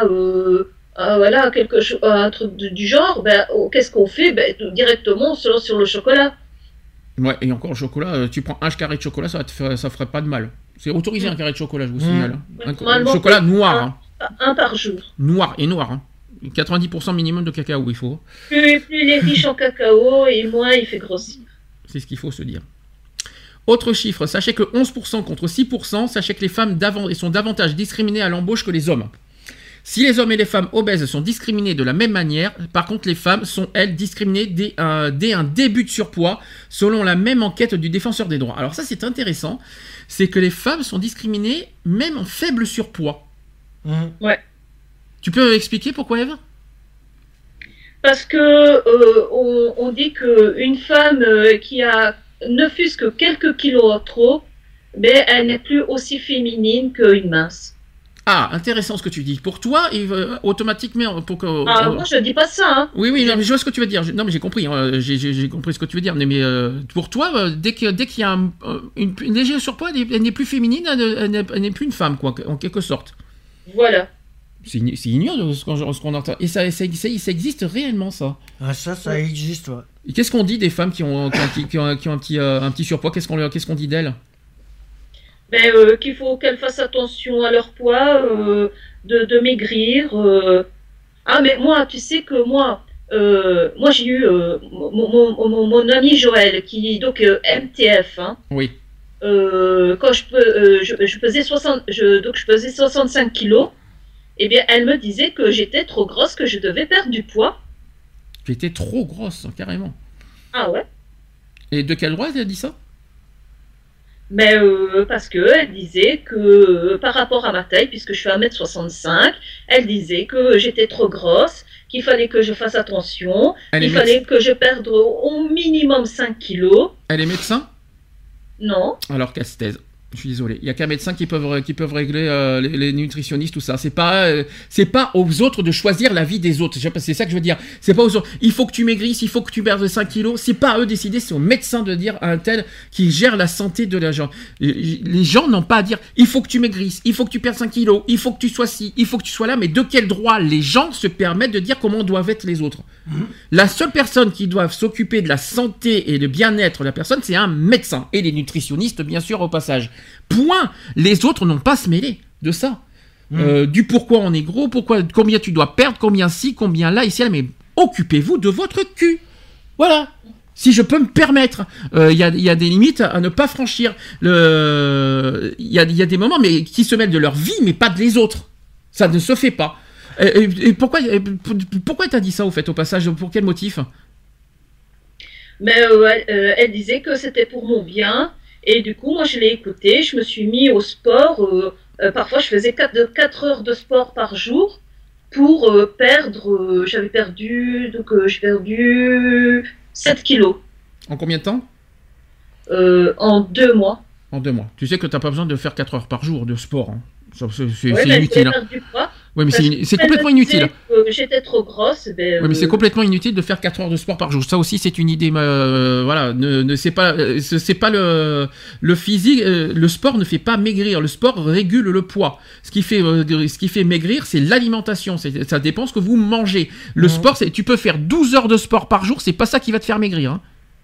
un, voilà, quelque chose, un truc de- du genre, ben, oh, qu'est-ce qu'on fait? Ben, Directement sur, sur le chocolat. ouais, et encore le chocolat, tu prends un carré de chocolat, ça, faire- ça ferait pas de mal. C'est autorisé un carré de chocolat, je vous Mmh. signale. hein. Un- chocolat noir, un- hein. Un par jour. noir et noir. hein. 90% minimum de cacao, il faut. Plus, plus il est riche en cacao et moins il fait grossir. C'est ce qu'il faut se dire. Autre chiffre, sachez que 11% contre 6%, sachez que les femmes d'avant- sont davantage discriminées à l'embauche que les hommes. Si les hommes et les femmes obèses sont discriminés de la même manière, par contre les femmes sont, elles, discriminées dès un, dès un début de surpoids, selon la même enquête du défenseur des droits. Alors ça c'est intéressant, c'est que les femmes sont discriminées même en faible surpoids. Hum. Tu peux expliquer pourquoi Eve? Parce que euh, on, on dit qu'une femme euh, qui a ne fût-ce que quelques kilos en trop, ben, elle n'est plus aussi féminine qu'une mince. Ah, intéressant ce que tu dis. Pour toi, va- automatiquement, pour que... Ah, moi, je dis pas ça. Hein. Oui, oui, non, mais je vois ce que tu veux dire. Je- Non, mais j'ai compris. hein, J'ai compris ce que tu veux dire. Mais, mais, euh, pour toi, euh, dès qu'il dès y a un, euh, une, une légère surpoids, elle n'est- plus féminine, elle n'est plus une femme, quoi, en quelque sorte. Voilà. C'est ign- c'est ignoble ce qu'on entend. Et ça, ça, ça- ça existe réellement, ça. Ah, ça, ça existe, ouais. Et qu'est-ce qu'on dit des femmes qui ont, qui ont, un petit- qui ont un- qui ont un, petit, euh, un petit surpoids? Qu'est-ce qu'on qu'on dit d'elles? Ben, euh, qu'il faut qu'elles fassent attention à leur poids, euh, de, de maigrir. euh. Ah, mais moi, tu sais que moi, euh, moi j'ai eu euh, mon, mon, mon, mon ami Joël, qui donc euh, MTF, hein, Oui. euh, quand je, peux, euh, je, je pesais 60, je, donc je pesais 65 kilos, eh bien, elle me disait que j'étais trop grosse, que je devais perdre du poids. Tu étais trop grosse, carrément. Ah ouais? Et de quel droit elle a dit ça? Mais euh, parce que elle disait que euh, par rapport à ma taille, puisque je suis 1m65, elle disait que j'étais trop grosse, qu'il fallait que je fasse attention, Elle est, il méde- fallait que je perde au minimum 5 kilos. elle est médecin? Non. Alors qu'elle se taise. Je suis désolé. Il y a qu'un médecin qui peuvent qui régler euh, les, nutritionnistes tout ça. C'est pas euh, c'est pas aux autres de choisir la vie des autres. C'est ça que je veux dire. C'est pas aux autres. Il faut que tu maigrisses, il faut que tu perdes 5 kilos. C'est pas à eux de décider. C'est au médecin de dire à un tel qui gère la santé de la gens. Les gens n'ont pas à dire. Il faut que tu maigrisses, il faut que tu perdes 5 kilos, il faut que tu sois ci, il faut que tu sois là. Mais de quel droit les gens se permettent de dire comment doivent être les autres? La seule personne qui doit s'occuper de la santé et le bien-être de la personne, c'est un médecin. Et les nutritionnistes, bien sûr, au passage. Point. Les autres n'ont pas à se mêler de ça. Euh, du pourquoi on est gros, pourquoi, combien tu dois perdre, combien ci, combien là, ici, là. Mais occupez-vous de votre cul. Voilà. Si je peux me permettre, Euh, il y, a, il y a des limites à ne pas franchir. Le- Il y, a, il y a des moments mais, qui se mêlent de leur vie, mais pas de les autres. Ça ne se fait pas. Et, et- et pourquoi, et pourquoi t'as dit ça au fait, au passage Pour quel motif? Mais euh, elle, euh, elle disait que c'était pour mon bien. Et du coup, moi, je l'ai écouté. Je me suis mis au sport. euh, euh, parfois, je faisais 4, de 4 heures de sport par jour pour perdre. J'avais perdu. Donc, j'ai perdu 7 kilos En combien de temps? En deux mois. En deux mois. Tu sais que t'as pas besoin de faire 4 heures par jour de sport. hein. C'est Ouais, je inutile. hein. Ouais, mais c'est complètement inutile. J'étais trop grosse. Ben, Oui, mais c'est euh, complètement inutile de faire 4 heures de sport par jour. Ça aussi, c'est une idée. euh, voilà, ne, ne c'est pas, euh, c'est pas le le physique. le sport ne fait pas maigrir. Le sport régule le poids. Ce qui fait, ce qui fait maigrir, c'est l'alimentation. C'est- Ça dépend ce que vous mangez. Le sport, c'est, tu peux faire 12 heures de sport par jour. C'est pas ça qui va te faire maigrir. hein.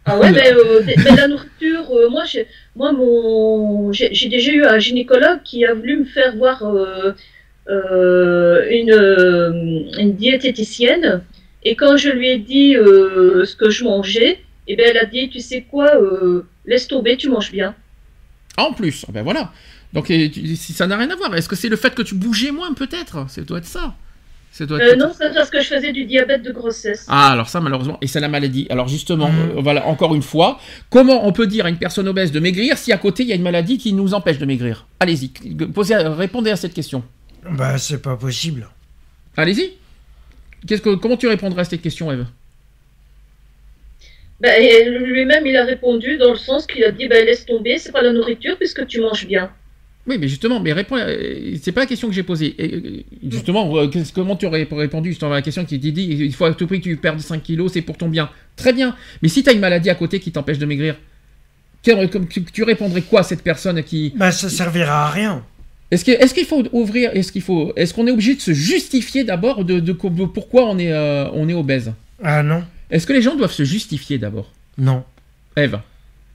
Ah ouais, mais, euh, mais- mais la nourriture, euh, moi, j'ai, moi, mon, j'ai, j'ai déjà eu un gynécologue qui a voulu me faire voir euh, une, euh, une diététicienne. Et quand je lui ai dit euh, ce que je mangeais, eh ben, elle a dit, tu sais quoi, euh, laisse tomber, tu manges bien. En plus, ben voilà. Donc, si ça n'a rien à voir. Est-ce que c'est le fait que tu bougeais moins, peut-être? Ça doit être ça. Ça doit être Euh, non, c'est parce que je faisais du diabète de grossesse. Ah, alors ça, malheureusement, et c'est la maladie. Alors justement, euh, voilà, encore une fois, comment on peut dire à une personne obèse de maigrir si à côté il y a une maladie qui nous empêche de maigrir? Allez-y, posez, répondez à cette question. Bah, c'est pas possible. Allez-y. Qu'est-ce que, comment tu répondrais à cette question, Eve? Et lui-même, il a répondu dans le sens qu'il a dit, ben, laisse tomber, c'est pas la nourriture puisque tu manges bien. Oui, mais justement, mais réponds. euh, C'est pas la question que j'ai posée. Et, euh, justement, euh, comment tu aurais répondu justement à la question qui dit, dit il faut à tout prix que tu perdes 5 kilos, c'est pour ton bien. Très bien. Mais si tu as une maladie à côté qui t'empêche de maigrir, tu répondrais quoi à cette personne qui Bah, ça servira à rien. Est-ce qu'il faut ouvrir Est-ce qu'il faut Est-ce qu'on est obligé de se justifier d'abord de, de- de pourquoi on est euh, on est obèse? Ah non, Est-ce que les gens doivent se justifier d'abord? Non. Eve,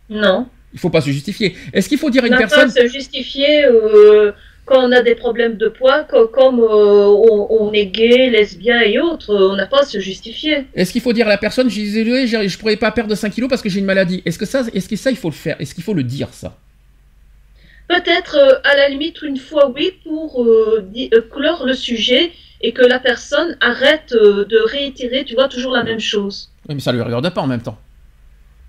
Non. il faut pas se justifier. Est-ce qu'il faut dire à On une n'a pas personne à se justifier euh, quand on a des problèmes de poids, co- comme euh, on, on est gay, lesbien et autres, on n'a pas à se justifier. Est-ce qu'il faut dire à la personne, je j'ai- je pourrais pas perdre 5 kilos parce que j'ai une maladie? Est-ce que ça, est-ce que ça, il faut le faire? Est-ce qu'il faut le dire ça? Peut-être euh, à la limite une fois oui pour euh, euh, clore le sujet et que la personne arrête de réitérer, tu vois, toujours la même chose. Oui, mais ça lui regarde pas en même temps.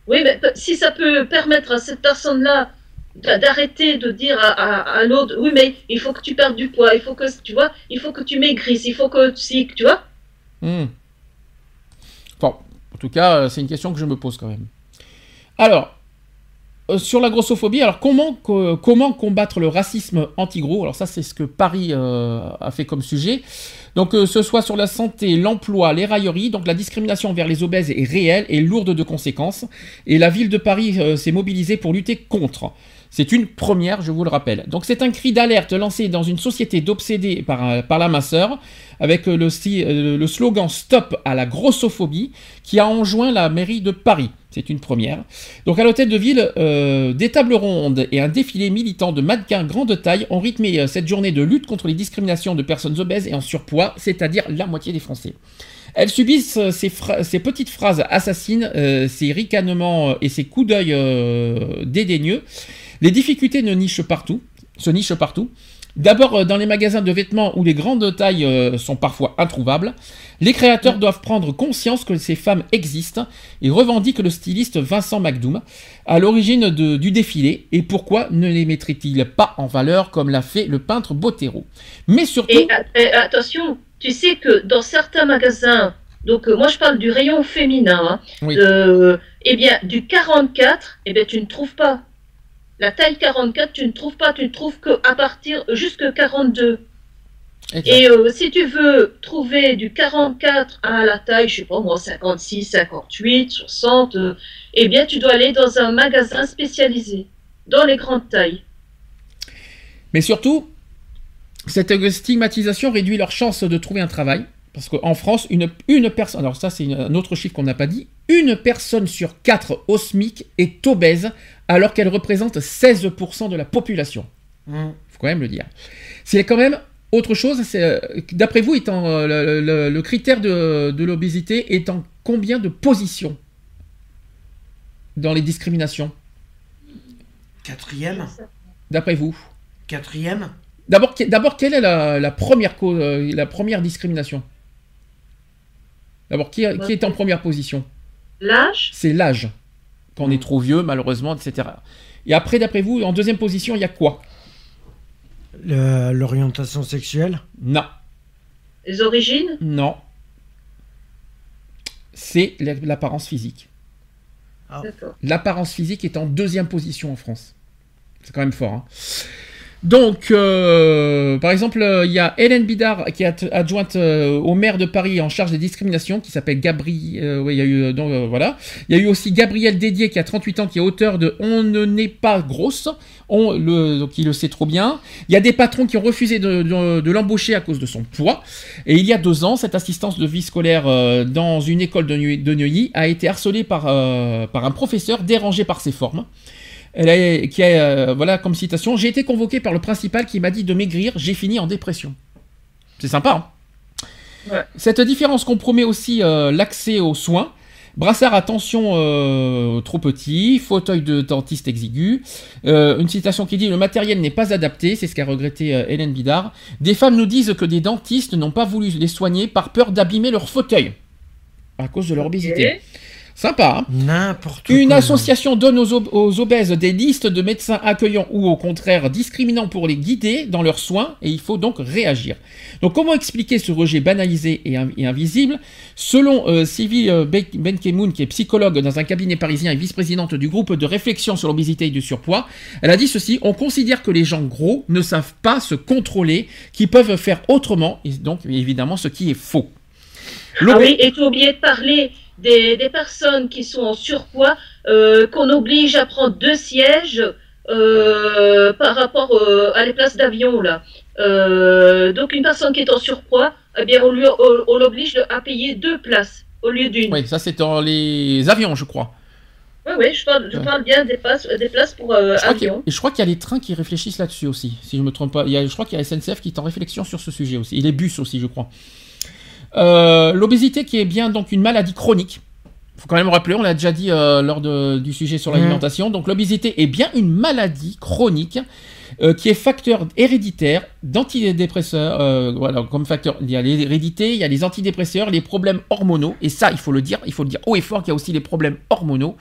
Oui, mais si ça peut permettre à cette personne-là d'a- d'arrêter de dire à, à- à l'autre, oui, mais il faut que tu perdes du poids, il faut que, tu vois, il faut que tu maigrisses, il faut que si, tu vois. Hmm. Bon, en tout cas, c'est une question que je me pose quand même. Alors, sur la grossophobie, alors comment, co- comment combattre le racisme anti-gros? Alors ça, c'est ce que Paris euh, a fait comme sujet. Donc, que ce soit sur la santé, l'emploi, les railleries, donc la discrimination envers les obèses est réelle et lourde de conséquences. Et la ville de Paris euh, s'est mobilisée pour lutter contre. C'est une première, je vous le rappelle. Donc c'est un cri d'alerte lancé dans une société d'obsédés par, la masseur, avec euh, euh, le slogan Stop à la grossophobie, qui a enjoint la mairie de Paris. C'est une première. Donc à l'hôtel de ville, euh, des tables rondes et un défilé militant de mannequins grande taille ont rythmé cette journée de lutte contre les discriminations de personnes obèses et en surpoids, c'est-à-dire la moitié des Français. Elles subissent ces, petites phrases assassines, ces ricanements et ces coups d'œil dédaigneux. Les difficultés ne nichent partout, se nichent partout. D'abord euh, dans les magasins de vêtements où les grandes tailles euh, sont parfois introuvables. Les créateurs doivent prendre conscience que ces femmes existent et revendiquent le styliste Vincent McDoom à l'origine du défilé et pourquoi ne les mettrait-il pas en valeur comme l'a fait le peintre Bottero? Mais surtout... Et, et attention, tu sais que dans certains magasins, donc euh, moi je parle du rayon féminin, hein, Oui. euh, eh bien du 44, eh bien tu ne trouves pas. La taille 44, tu ne trouves pas, tu ne trouves que à partir jusque 42. Exact. Et euh, si tu veux trouver du 44 à la taille, je sais pas moi, 56, 58, 60, euh, eh bien tu dois aller dans un magasin spécialisé, dans les grandes tailles. Mais surtout, cette stigmatisation réduit leurs chances de trouver un travail. Parce qu'en France, une, une personne, alors ça c'est un autre chiffre qu'on n'a pas dit, une personne sur quatre au SMIC est obèse alors qu'elle représente 16% de la population. Mm. faut quand même le dire. C'est quand même autre chose, c'est, euh, d'après vous, étant, euh, le, le- le critère de, de l'obésité est en combien de positions dans les discriminations, Quatrième d'après vous? Quatrième D'abord, que- d'abord, quelle est la, la première, cause, euh, la première discrimination? D'abord, qui, qui est en première position? L'âge, C'est l'âge. Quand on est trop vieux, malheureusement, etc. Et après, d'après vous, en deuxième position, il y a quoi? Le- L'orientation sexuelle? Non, les origines, non. C'est la- l'apparence physique. d'accord. L'apparence physique est en deuxième position en France. C'est quand même fort. hein. Donc, euh, par exemple, il y a Hélène Bidard qui est ad- adjointe euh, au maire de Paris en charge des discriminations, qui s'appelle Gabriel. euh, oui, il y a eu euh, donc, voilà. Il y a eu aussi Gabriel Dédier qui a 38 ans, qui est auteur de On ne n'est pas grosse. On le, il le sait trop bien. Il y a des patrons qui ont refusé de, l'embaucher à cause de son poids. Et il y a deux ans, cette assistance de vie scolaire dans une école de, Neuilly- a été harcelée par un professeur dérangé par ses formes. Elle a, qui a, euh, voilà, comme citation, j'ai été convoqué par le principal qui m'a dit de maigrir, j'ai fini en dépression. C'est sympa. hein Ouais. Cette différence compromet aussi euh, l'accès aux soins. Brassard à tension euh, trop petit, fauteuil de dentiste exigu. Euh, une citation qui dit Le matériel n'est pas adapté, c'est ce qu'a regretté euh, Hélène Bidard. Des femmes nous disent que des dentistes n'ont pas voulu les soigner par peur d'abîmer leur fauteuil à cause de leur obésité. Sympa, hein N'importe une quoi. association donne aux, ob- aux obèses des listes de médecins accueillants ou au contraire discriminants pour les guider dans leurs soins et il faut donc réagir. Donc comment expliquer ce rejet banalisé et, in- et invisible? Selon euh, Sylvie euh, Be- Benkemoun, qui est psychologue dans un cabinet parisien et vice-présidente du groupe de réflexion sur l'obésité et du surpoids, elle a dit ceci, on considère que les gens gros ne savent pas se contrôler, qu'ils peuvent faire autrement, et donc évidemment ce qui est faux. Ah oui, et tu oublié de parler des, des personnes qui sont en surpoids, euh, qu'on oblige à prendre deux sièges euh, par rapport euh, à les places d'avion là. Donc une personne qui est en surpoids, eh bien on lui on, on l'oblige à payer deux places au lieu d'une. Oui, ça c'est dans les avions, je crois. Oui, oui, je parle, je Ouais. parle bien des places, des places pour euh, Je crois qu'il y a- avion. et je crois qu'il y a les trains qui réfléchissent là-dessus aussi, si je me trompe pas. Il y a, je crois qu'il y a SNCF qui est en réflexion sur ce sujet aussi. Et les bus aussi, je crois. Euh, L'obésité qui est bien donc une maladie chronique. faut quand même rappeler, on l'a déjà dit euh, lors de- du sujet sur Mhm. l'alimentation. Donc l'obésité est bien une maladie chronique euh, qui est facteur héréditaire d'antidépresseurs. voilà, comme facteur, il y a l'hérédité, il y a les antidépresseurs, les problèmes hormonaux. Et ça, il faut le dire, il faut le dire haut et fort qu'il y a aussi les problèmes hormonaux.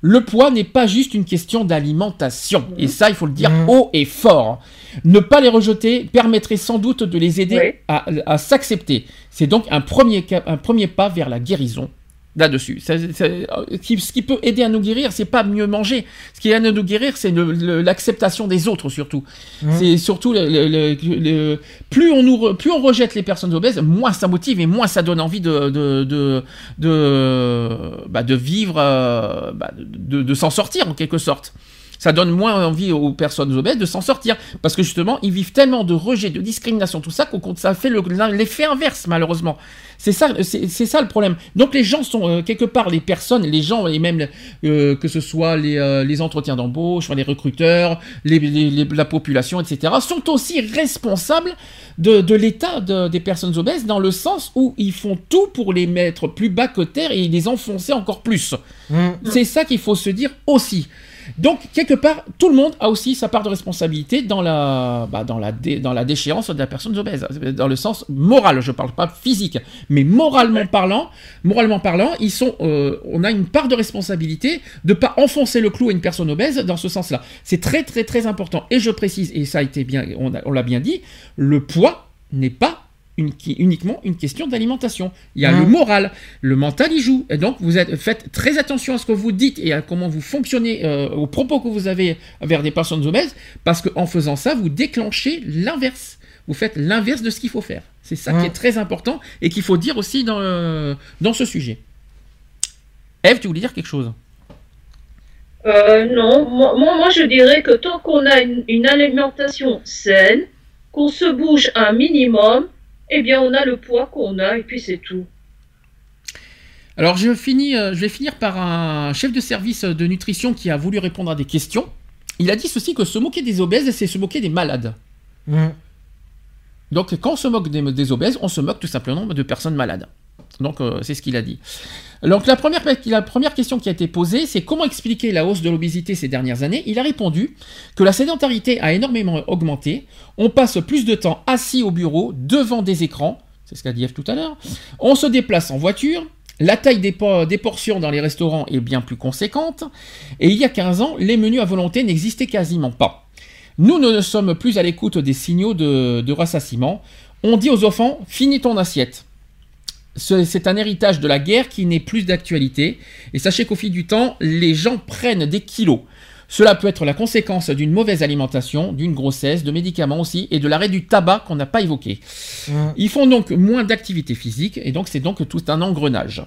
Le poids n'est pas juste une question d'alimentation. Et ça, il faut le dire Mhm. haut et fort. Ne pas les rejeter permettrait sans doute de les aider Oui. à, à s'accepter. C'est donc un premier, ca- un premier pas vers la guérison là-dessus. Euh, ce qui peut aider à nous guérir, c'est pas mieux manger. Ce qui aide à nous guérir, c'est l'acceptation des autres surtout. Mhm. C'est surtout le, le- le- le- plus on nous re- plus on rejette les personnes obèses, moins ça motive et moins ça donne envie de de de de, bah, de vivre, euh, bah, de, de s'en sortir en quelque sorte. Ça donne moins envie aux personnes obèses de s'en sortir. Parce que justement, ils vivent tellement de rejet, de discrimination, tout ça, qu'on ça fait l'effet inverse, malheureusement. C'est ça, c'est ça le problème. Donc les gens sont euh, quelque part les personnes, les gens et même euh, que ce soit les, euh, les entretiens d'embauche, les recruteurs, les, la population, etc. sont aussi responsables de, de l'état des personnes obèses dans le sens où ils font tout pour les mettre plus bas que terre et les enfoncer encore plus. Mmh. C'est ça qu'il faut se dire aussi. Donc, quelque part, tout le monde a aussi sa part de responsabilité dans la, bah, dans la, dans la déchéance de la personne obèse, dans le sens moral, je ne parle pas physique, mais moralement parlant, moralement parlant, ils sont, euh, on a une part de responsabilité de ne pas enfoncer le clou à une personne obèse dans ce sens-là. C'est très, très, très important. Et je précise, et ça a été bien, on l'a bien dit, le poids n'est pas uniquement une question d'alimentation. Il y a le moral, le mental y joue. Et donc, vous êtes, faites très attention à ce que vous dites et à comment vous fonctionnez euh, aux propos que vous avez vers des personnes obèses, parce qu'en faisant ça, vous déclenchez l'inverse. Vous faites l'inverse de ce qu'il faut faire. C'est ça qui est très important et qu'il faut dire aussi dans, euh, dans ce sujet. Eve, tu voulais dire quelque chose? Euh, Non, moi, moi, je dirais que tant qu'on a une alimentation saine, qu'on se bouge un minimum, eh bien, on a le poids qu'on a et puis c'est tout. Alors, je, finis, euh, je vais finir par un chef de service de nutrition qui a voulu répondre à des questions. Il a dit ceci que se moquer des obèses, c'est se moquer des malades. Mmh. Donc, quand on se moque des, obèses, on se moque tout simplement de personnes malades. Donc, euh, c'est ce qu'il a dit. Donc, la première, question qui a été posée, c'est comment expliquer la hausse de l'obésité ces dernières années? Il a répondu que la sédentarité a énormément augmenté. On passe plus de temps assis au bureau, devant des écrans. C'est ce qu'a dit Eve tout à l'heure. On se déplace en voiture. La taille des, des, portions dans les restaurants est bien plus conséquente. Et il y a 15 ans, les menus à volonté n'existaient quasiment pas. Nous ne sommes plus à l'écoute des signaux de, de rassasiement. On dit aux enfants, finis ton assiette c'est un héritage de la guerre qui n'est plus d'actualité. Et sachez qu'au fil du temps, les gens prennent des kilos. Cela peut être la conséquence d'une mauvaise alimentation, d'une grossesse, de médicaments aussi, et de l'arrêt du tabac qu'on n'a pas évoqué. Ils font donc moins d'activité physique, et donc c'est donc tout un engrenage.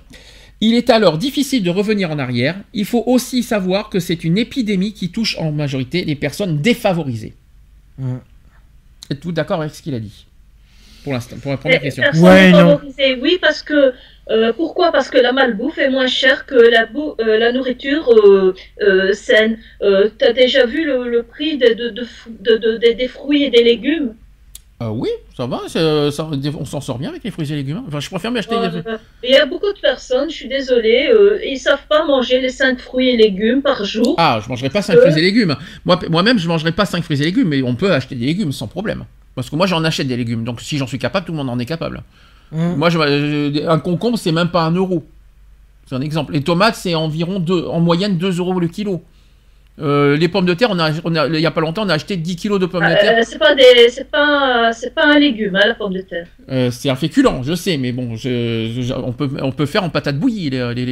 Il est alors difficile de revenir en arrière. Il faut aussi savoir que c'est une épidémie qui touche en majorité les personnes défavorisées. Êtes-vous d'accord avec ce qu'il a dit? Pour l'instant, pour la première question. Ouais, non. Oui, parce que euh, pourquoi? Parce que la malbouffe est moins chère que la, euh, la nourriture euh, saine. tu as déjà vu le, prix de, de, des fruits et des légumes? Oui, ça va, on s'en sort bien avec les fruits et légumes. Enfin, je préfère m'acheter. Il y a beaucoup de personnes, je suis désolée, ils savent pas manger les 5 fruits et légumes par jour. Ah, je mangerai pas 5 fruits et légumes. Moi-même, je mangerai pas 5 fruits et légumes, mais on peut acheter des légumes sans problème. Parce que moi, j'en achète des légumes. Donc, si j'en suis capable, tout le monde en est capable. Mmh. Moi, je, un concombre, c'est même pas un euro. C'est un exemple. Les tomates, c'est environ deux, en moyenne 2 euros le kilo. Euh, les pommes de terre, on a, il n'y a pas longtemps, on a acheté 10 kilos de pommes de terre. Euh, c'est pas, des, c'est pas, c'est pas un légume, hein, la pomme de terre. Euh, c'est un féculent, je sais, mais bon, on, peut, on peut faire en patate bouillie, les, les,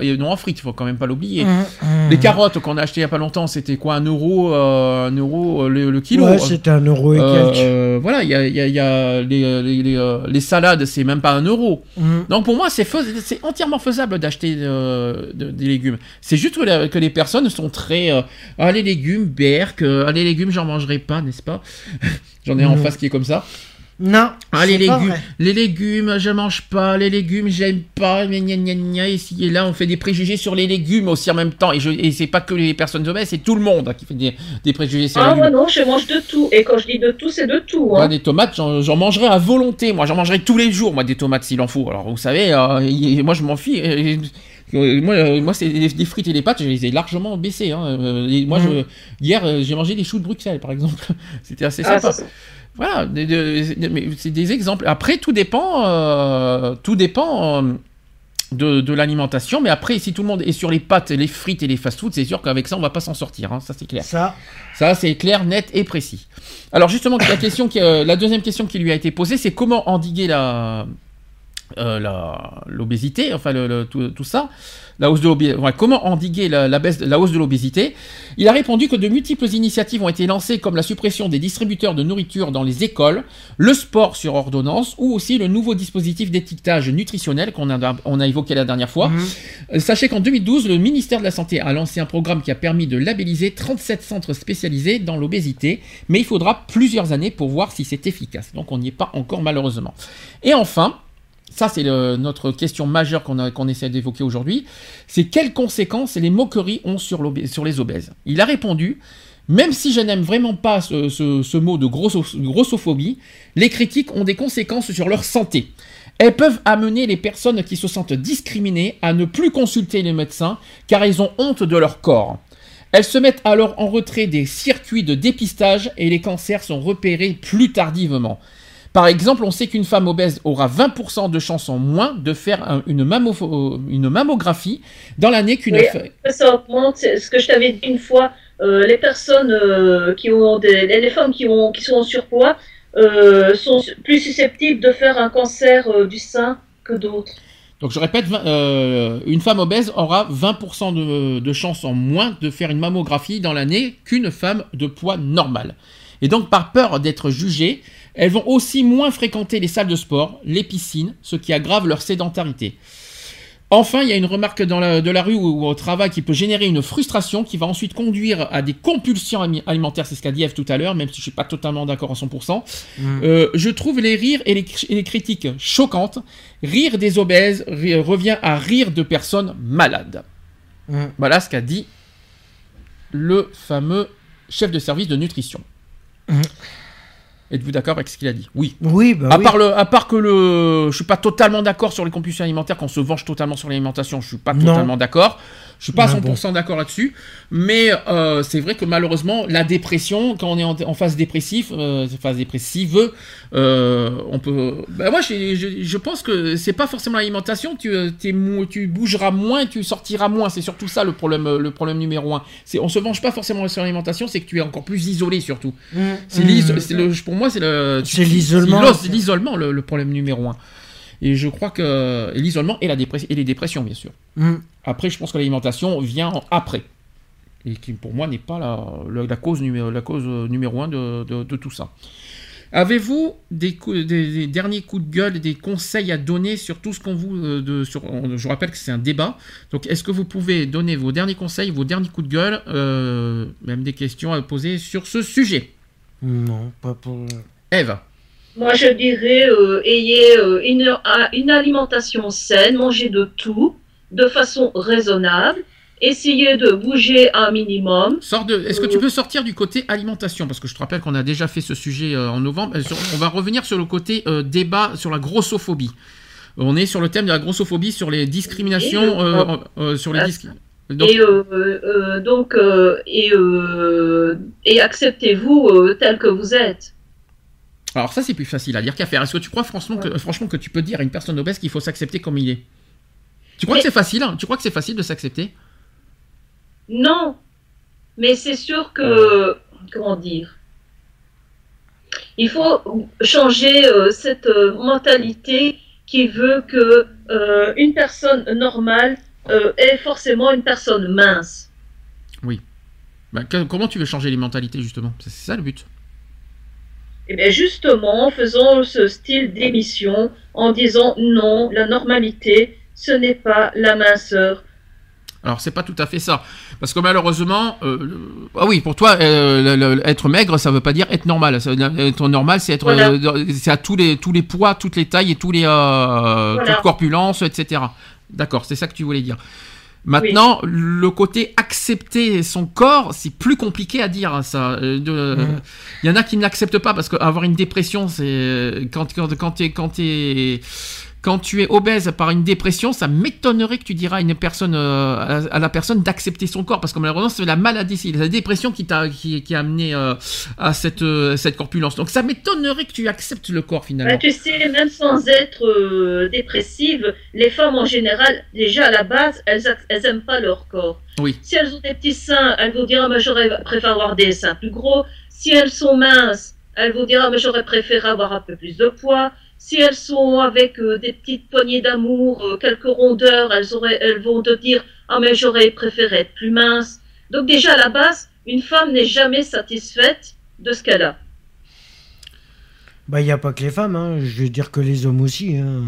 les non en frites, il faut quand même pas l'oublier. Mmh, mmh. Les carottes qu'on a acheté il n'y a pas longtemps, c'était quoi, un euro, un euro le, kilo Ouais, c'était un euro et quelques. voilà, il y a, y a, y a les, les, salades, c'est même pas un euro. Mmh. Donc pour moi, c'est, c'est entièrement faisable d'acheter des légumes. C'est juste que les personnes sont très euh, ah, les légumes, berk, euh, ah, les légumes, j'en mangerai pas, n'est-ce pas? J'en ai en face qui est comme ça. Non. Ah, les légumes, les légumes, je mange pas, les légumes, j'aime pas, gna, gna, gna, ici et là, on fait des préjugés sur les légumes aussi en même temps. Et, je, et c'est pas que les personnes obèses, c'est tout le monde qui fait des, préjugés sur les légumes. Ah, moi non, je mange de tout. Et quand je dis de tout, c'est de tout. Hein. des tomates, j'en, mangerai à volonté. Moi, j'en mangerai tous les jours, moi, des tomates s'il en faut. Alors, vous savez, euh, moi, je m'en euh, moi c'est des frites et des pâtes, je les ai largement baissées. Hein. Euh, moi, je, mhm. hier, euh, j'ai mangé des choux de Bruxelles, par exemple. C'était assez ah, sympa. voilà, c'est des exemples. Après, tout dépend, tout dépend de, de l'alimentation. Mais après, si tout le monde est sur les pâtes, les frites et les fast-foods, c'est sûr qu'avec ça, on va pas s'en sortir. Hein. Ça, c'est clair. Ça, ça c'est clair, net et précis. Alors, justement, la, question qui, la deuxième question qui lui a été posée, c'est comment endiguer la l'obésité, enfin le, tout, ça, la hausse de l'obésité, comment endiguer la, baisse, la hausse de l'obésité? Il a répondu que de multiples initiatives ont été lancées comme la suppression des distributeurs de nourriture dans les écoles, le sport sur ordonnance ou aussi le nouveau dispositif d'étiquetage nutritionnel qu'on a, on a évoqué la dernière fois. Mhm. Euh, sachez qu'en 2012, le ministère de la Santé a lancé un programme qui a permis de labelliser 37 centres spécialisés dans l'obésité, mais il faudra plusieurs années pour voir si c'est efficace. Donc on n'y est pas encore malheureusement. Et enfin, ça c'est notre question majeure qu'on essaie d'évoquer aujourd'hui, c'est quelles conséquences les moqueries ont sur, les obèses? Il a répondu, même si je n'aime vraiment pas ce, mot de grossophobie, les critiques ont des conséquences sur leur santé. Elles peuvent amener les personnes qui se sentent discriminées à ne plus consulter les médecins car elles ont honte de leur corps. Elles se mettent alors en retrait des circuits de dépistage et les cancers sont repérés plus tardivement. Par exemple, on sait qu'une femme obèse aura 20% de chances en moins de faire une, mammographie dans l'année qu'une femme. Ça augmente, ce que je t'avais dit une fois, euh, les personnes euh, qui ont des, les femmes qui, ont, qui sont en surpoids euh, sont plus susceptibles de faire un cancer du sein que d'autres. Donc je répète, une femme obèse aura 20% de, de chances en moins de faire une mammographie dans l'année qu'une femme de poids normal. Et donc par peur d'être jugée, elles vont aussi moins fréquenter les salles de sport, les piscines, ce qui aggrave leur sédentarité. Enfin, il y a une remarque dans de la rue ou, au travail qui peut générer une frustration qui va ensuite conduire à des compulsions alimentaires, c'est ce qu'a dit Eve tout à l'heure, même si je suis pas totalement d'accord à 100%. Mm. Euh, je trouve les rires et les, critiques choquantes. Rire des obèses revient à rire de personnes malades. Mm. Voilà ce qu'a dit le fameux chef de service de nutrition. Mm. Êtes-vous d'accord avec ce qu'il a dit? Oui. Oui, bah à Part le, à part que le, je suis pas totalement d'accord sur les compulsions alimentaires, qu'on se venge totalement sur l'alimentation, je suis pas totalement d'accord. Je suis pas à 100% d'accord là-dessus, mais euh, c'est vrai que malheureusement, la dépression, quand on est en, phase dépressive, euh, phase dépressive, euh, on peut. Bah, moi, je, je, pense que c'est pas forcément l'alimentation. Tu, tu bougeras moins, tu sortiras moins. C'est surtout ça le problème, le problème numéro un. C'est, on se venge pas forcément sur l'alimentation, c'est que tu es encore plus isolé surtout. Mmh. c'est, mmh. pour moi, c'est le. C'est l'isolement. C'est l'isolement le, le problème numéro un. Et je crois que l'isolement et, la et les dépressions, bien sûr. Mm. Après, je pense que l'alimentation vient après. Et qui, pour moi, n'est pas la, la, cause numéro, la cause numéro un de, de, tout ça. Avez-vous des, des, derniers coups de gueule, des conseils à donner sur tout ce qu'on vous... Euh, de, sur, je rappelle que c'est un débat. Donc, est-ce que vous pouvez donner vos derniers conseils, vos derniers coups de gueule, euh, même des questions à poser sur ce sujet? Non, pas pour... Eve moi, je dirais, euh, ayez euh, une, une, alimentation saine, mangez de tout de façon raisonnable, essayez de bouger un minimum. Sors de, est-ce que tu euh, peux sortir du côté alimentation? Parce que je te rappelle qu'on a déjà fait ce sujet en novembre. On va revenir sur le côté débat sur la grossophobie. On est sur le thème de la grossophobie, sur les discriminations, sur les donc, et donc, et, et acceptez-vous tel que vous êtes. Alors ça c'est plus facile à dire qu'à faire. Est-ce que tu crois franchement que, franchement que tu peux dire à une personne obèse qu'il faut s'accepter comme il est? Tu crois que c'est facile hein? Tu crois que c'est facile de s'accepter? Non, mais c'est sûr que comment dire? Il faut changer euh, cette euh, mentalité qui veut que euh, une personne normale est forcément une personne mince. Oui. Bah, comment tu veux changer les mentalités justement? C'est ça le but. Eh bien justement, en faisant ce style d'émission, en disant non, la normalité, ce n'est pas la minceur. Alors c'est pas tout à fait ça, parce que malheureusement, euh, ah oui, pour toi, euh, être maigre, ça veut pas dire être normal. être normal, c'est être, euh, c'est à tous les tous les poids, toutes les tailles et tous les toutes corpulences, etc. D'accord, c'est ça que tu voulais dire. Maintenant, le côté accepter son corps, c'est plus compliqué à dire hein, ça. Euh, mm. Il y en a qui ne l'acceptent pas parce qu'avoir une dépression, c'est quand quand quand t'es quand t'es quand tu es obèse par une dépression, ça m'étonnerait que tu diras à une personne, euh, à, la personne d'accepter son corps, parce que malheureusement c'est la maladie, c'est la dépression qui t'a qui, qui, a amené euh, à cette euh, cette corpulence. Donc ça m'étonnerait que tu acceptes le corps finalement. Bah, tu sais, même sans être dépressive, les femmes en général, déjà à la base, elles elles aiment pas leur corps. Oui. Si elles ont des petits seins, elles vont dire ah, j'aurais préféré avoir des seins plus gros. Si elles sont minces, elles vont dire ah, j'aurais préféré avoir un peu plus de poids si elles sont avec euh, des petites poignées d'amour, euh, quelques rondeurs, elles, auraient, elles vont te dire Ah, mais j'aurais préféré être plus mince. Donc, déjà, à la base, une femme n'est jamais satisfaite de ce qu'elle a. Bah, il n'y a pas que les femmes, hein. je veux dire que les hommes aussi. Hein.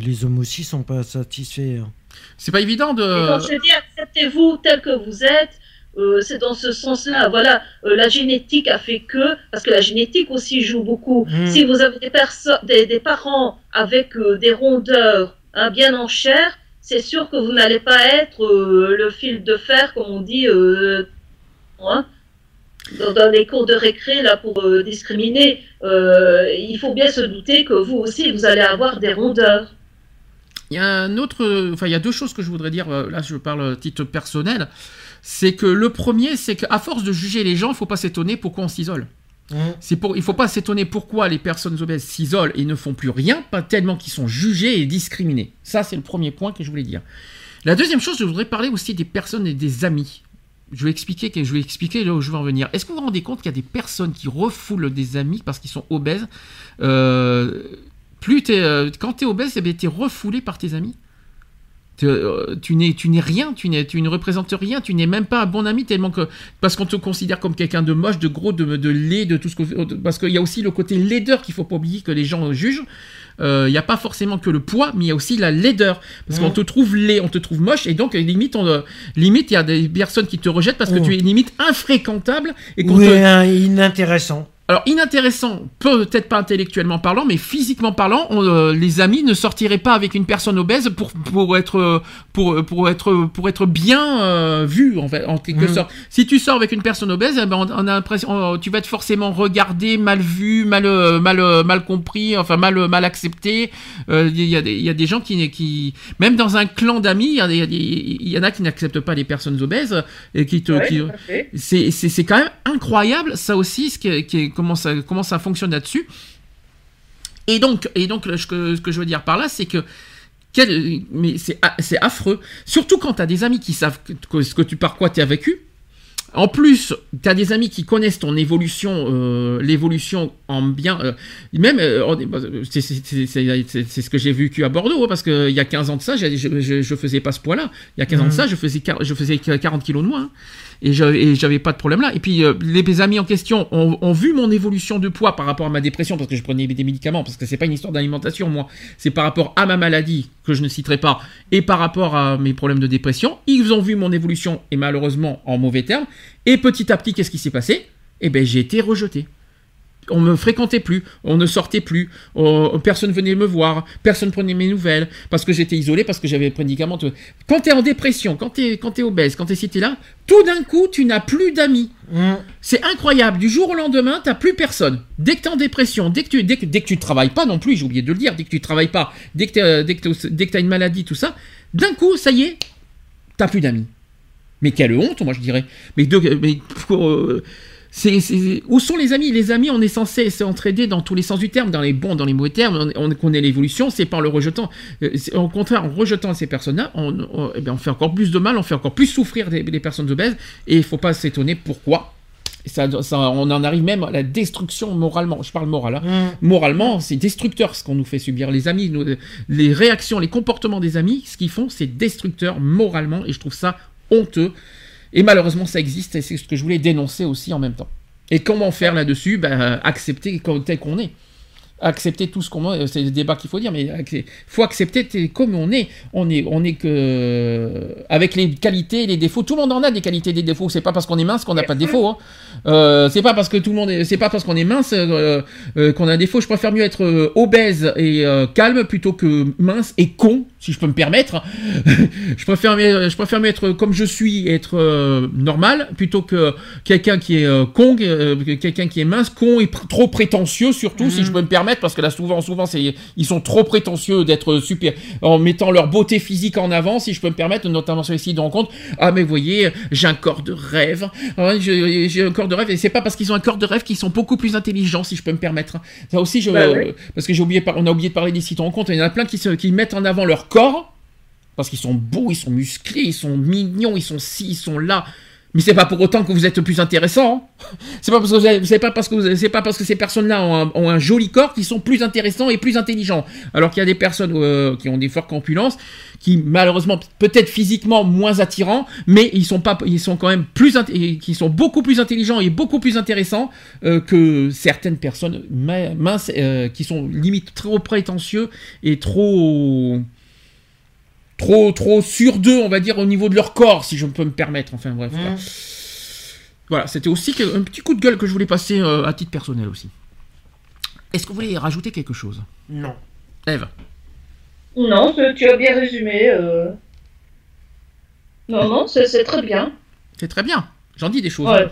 Les hommes aussi sont pas satisfaits. hein. C'est pas évident de. Et quand je dis acceptez-vous tel que vous êtes, euh, c'est dans ce sens-là. Voilà, euh, la génétique a fait que, parce que la génétique aussi joue beaucoup. Mm. Si vous avez des, perso- des, des parents avec euh, des rondeurs hein, bien en chair, c'est sûr que vous n'allez pas être le fil de fer, comme on dit, hein, dans, dans les cours de récré là pour discriminer. Il faut bien se douter que vous aussi, vous allez avoir des rondeurs. Il y a un autre, enfin il y a deux choses que je voudrais dire. Là, je parle à titre personnel. C'est que le premier, c'est qu'à force de juger les gens, il faut pas s'étonner pourquoi on s'isole. Mmh. C'est pour, il faut pas s'étonner pourquoi les personnes obèses s'isolent et ne font plus rien, pas tellement qu'ils sont jugés et discriminés. Ça, c'est le premier point que je voulais dire. La deuxième chose, je voudrais parler aussi des personnes et des amis. Je vais expliquer, je vais expliquer là où je veux en venir. Est-ce que vous vous rendez compte qu'il y a des personnes qui refoulent des amis parce qu'ils sont obèses Euh, Plus t'es, euh, quand tu es obèse, eh tu es refoulé par tes amis? Tu, euh, tu n'es, tu n'es rien, tu, n'es, tu ne représentes rien, tu n'es même pas un bon ami tellement que parce qu'on te considère comme quelqu'un de moche, de gros, de, de laid, de tout ce que parce qu'il y a aussi le côté laideur qu'il faut pas oublier que les gens jugent. Euh, Il n'y a pas forcément que le poids, mais il y a aussi la laideur parce qu'on te trouve laid, on te trouve moche et donc limite on euh, limite il y a des personnes qui te rejettent parce que Mhm. tu es limite infréquentable et qu'on Ou te un inintéressant. Alors inintéressant, peut-être pas intellectuellement parlant, mais physiquement parlant, on, euh, les amis ne sortiraient pas avec une personne obèse pour pour être euh, pour pour être pour être bien euh, vu en fait en quelque Mhm. sorte. Si tu sors avec une personne obèse, eh ben, on, on a on- tu vas être forcément regardé, mal vu, mal euh, mal euh, mal compris, enfin mal mal accepté. Euh, Il y, a des y a des gens qui qui même dans un clan d'amis, il y, en a qui n'acceptent pas les personnes obèses et qui te qui- c'est c'est- c'est quand même incroyable, ça aussi, ce qui qui est- comment, ça, comment ça fonctionne là-dessus. Et donc, et donc ce, que, ce que je veux dire par là, c'est que. quel- mais c'est affreux. Surtout quand tu as des amis qui savent que, ce que tu par quoi tu as vécu. En plus, tu as des amis qui connaissent ton évolution, euh, l'évolution en bien. euh, même, euh, c'est ce que j'ai vécu à Bordeaux, hein, parce qu'il y a 15 ans de ça, je, je, je faisais pas ce poids-là. Il y a 15 ans de Mhm. ça, je faisais, je faisais 40 kilos de moins. hein. Et j'avais pas de problème là. Et puis, euh, les amis en question ont, ont vu mon évolution de poids par rapport à ma dépression, parce que je prenais des médicaments, parce que c'est pas une histoire d'alimentation, moi. C'est par rapport à ma maladie, que je ne citerai pas, et par rapport à mes problèmes de dépression. Ils ont vu mon évolution, et malheureusement, en mauvais termes. Et petit à petit, qu'est-ce qui s'est passé? Eh ben, j'ai été rejeté. On me fréquentait plus, on ne sortait plus, on- personne venait me voir, personne prenait mes nouvelles, parce que j'étais isolé, parce que j'avais des médicaments. Quand tu es en dépression, quand tu es, quand t'es obèse, quand tu es cité là, tout d'un coup, tu n'as plus d'amis. Mmh. C'est incroyable. Du jour au lendemain, t'as plus personne. Dès que t'es en dépression, dès que tu, dès que, dès que tu travailles pas non plus, j'ai oublié de le dire, dès que tu travailles pas, dès que dès que t'as une maladie, tout ça, d'un coup, ça y est, t'as plus d'amis. Mais quelle honte, moi je dirais. Mais, de, mais euh, c'est, c'est- où sont les amis? Les amis, on est censé s'entraider dans tous les sens du terme, dans les bons, dans les mauvais termes. On, on connaît l'évolution, c'est pas en le rejetant. Euh, c'est- Au contraire, en rejetant ces personnes-là, on, on- eh bien, on fait encore plus de mal, on fait encore plus souffrir des, des personnes obèses. Et il faut pas s'étonner pourquoi. Et Ça, ça- on en arrive même à la destruction moralement. Je parle moral. hein. Mmh. Moralement, c'est destructeur ce qu'on nous fait subir. Les amis, nous- les réactions, les comportements des amis, ce qu'ils font, c'est destructeur moralement. Et je trouve ça honteux. Et malheureusement, ça existe. Et c'est ce que je voulais dénoncer aussi en même temps. Et comment faire là-dessus? Ben, Accepter comme tel qu'on est. Accepter tout ce qu'on est. C'est le débat qu'il faut dire, mais il faut accepter comme on est. On est, on est que avec les qualités et les défauts. Tout le monde en a des qualités et des défauts. C'est pas parce qu'on est mince qu'on n'a pas de défauts. hein. Euh, c'est pas parce que tout le monde est, c'est pas parce qu'on est mince euh, euh, qu'on a des défauts. Je préfère mieux être euh, obèse et euh, calme plutôt que mince et con, si je peux me permettre. je préfère mieux, je préfère mieux être comme je suis, être euh, normal plutôt que quelqu'un qui est euh, con, euh, que quelqu'un qui est mince, con et pr- trop prétentieux surtout, si je peux me permettre, parce que là souvent, souvent, c'est, ils sont trop prétentieux d'être super, en mettant leur beauté physique en avant, si je peux me permettre, notamment sur les sites de rencontres. Ah mais voyez, j'ai un corps de rêve, Ah, j'ai un corps de rêve, et c'est pas parce qu'ils ont un corps de rêve qu'ils sont beaucoup plus intelligents, si je peux me permettre. Ça aussi, je, Bah parce que j'ai oublié, on a oublié de parler des sites de rencontres, il y en a plein qui, se, qui mettent en avant leur corps, parce qu'ils sont beaux, ils sont musclés, ils sont mignons, ils sont ci, ils sont là. Mais c'est pas pour autant que vous êtes plus intéressant. Hein. C'est pas parce que pas parce que ces personnes-là ont, un, joli corps qu'ils sont plus intéressants et plus intelligents. Alors qu'il y a des personnes euh, qui ont des fortes corpulences, qui malheureusement peut-être physiquement moins attirants, mais ils sont pas, ils sont quand même plus, qui sont beaucoup plus intelligents et beaucoup plus intéressants euh, que certaines personnes minces euh, qui sont limite trop prétentieux et trop trop, trop sur d'eux, on va dire, au niveau de leur corps, si je peux me permettre. Enfin bref. Mmh. Voilà, c'était aussi un petit coup de gueule que je voulais passer euh, à titre personnel aussi. Est-ce que vous voulez rajouter quelque chose? Non. Eve? Non, tu as bien résumé. Euh. Non, non, c'est très bien. C'est très bien. J'en dis des choses. Hein.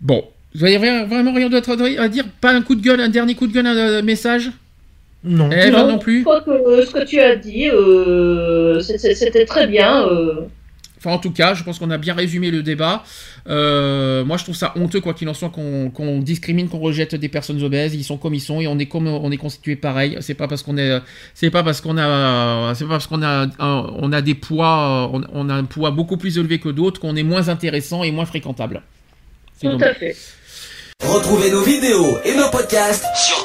Bon, vous avez vraiment rien d'autre à dire? Pas un coup de gueule, un dernier coup de gueule, un message? Non. non, plus. Je crois que ce que tu as dit, euh, c'était très bien. Euh. Enfin, en tout cas, je pense qu'on a bien résumé le débat. Euh, moi, je trouve ça honteux, quoi qu'il en soit, qu'on discrimine, qu'on rejette des personnes obèses. Ils sont comme ils sont et on est comme on est constitué pareil. C'est pas parce qu'on est, c'est pas parce qu'on a, c'est pas parce qu'on a, on a des poids, on, a un poids beaucoup plus élevé que d'autres qu'on est moins intéressant et moins fréquentable. Tout à fait. Retrouvez nos vidéos et nos podcasts sur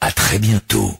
À très bientôt.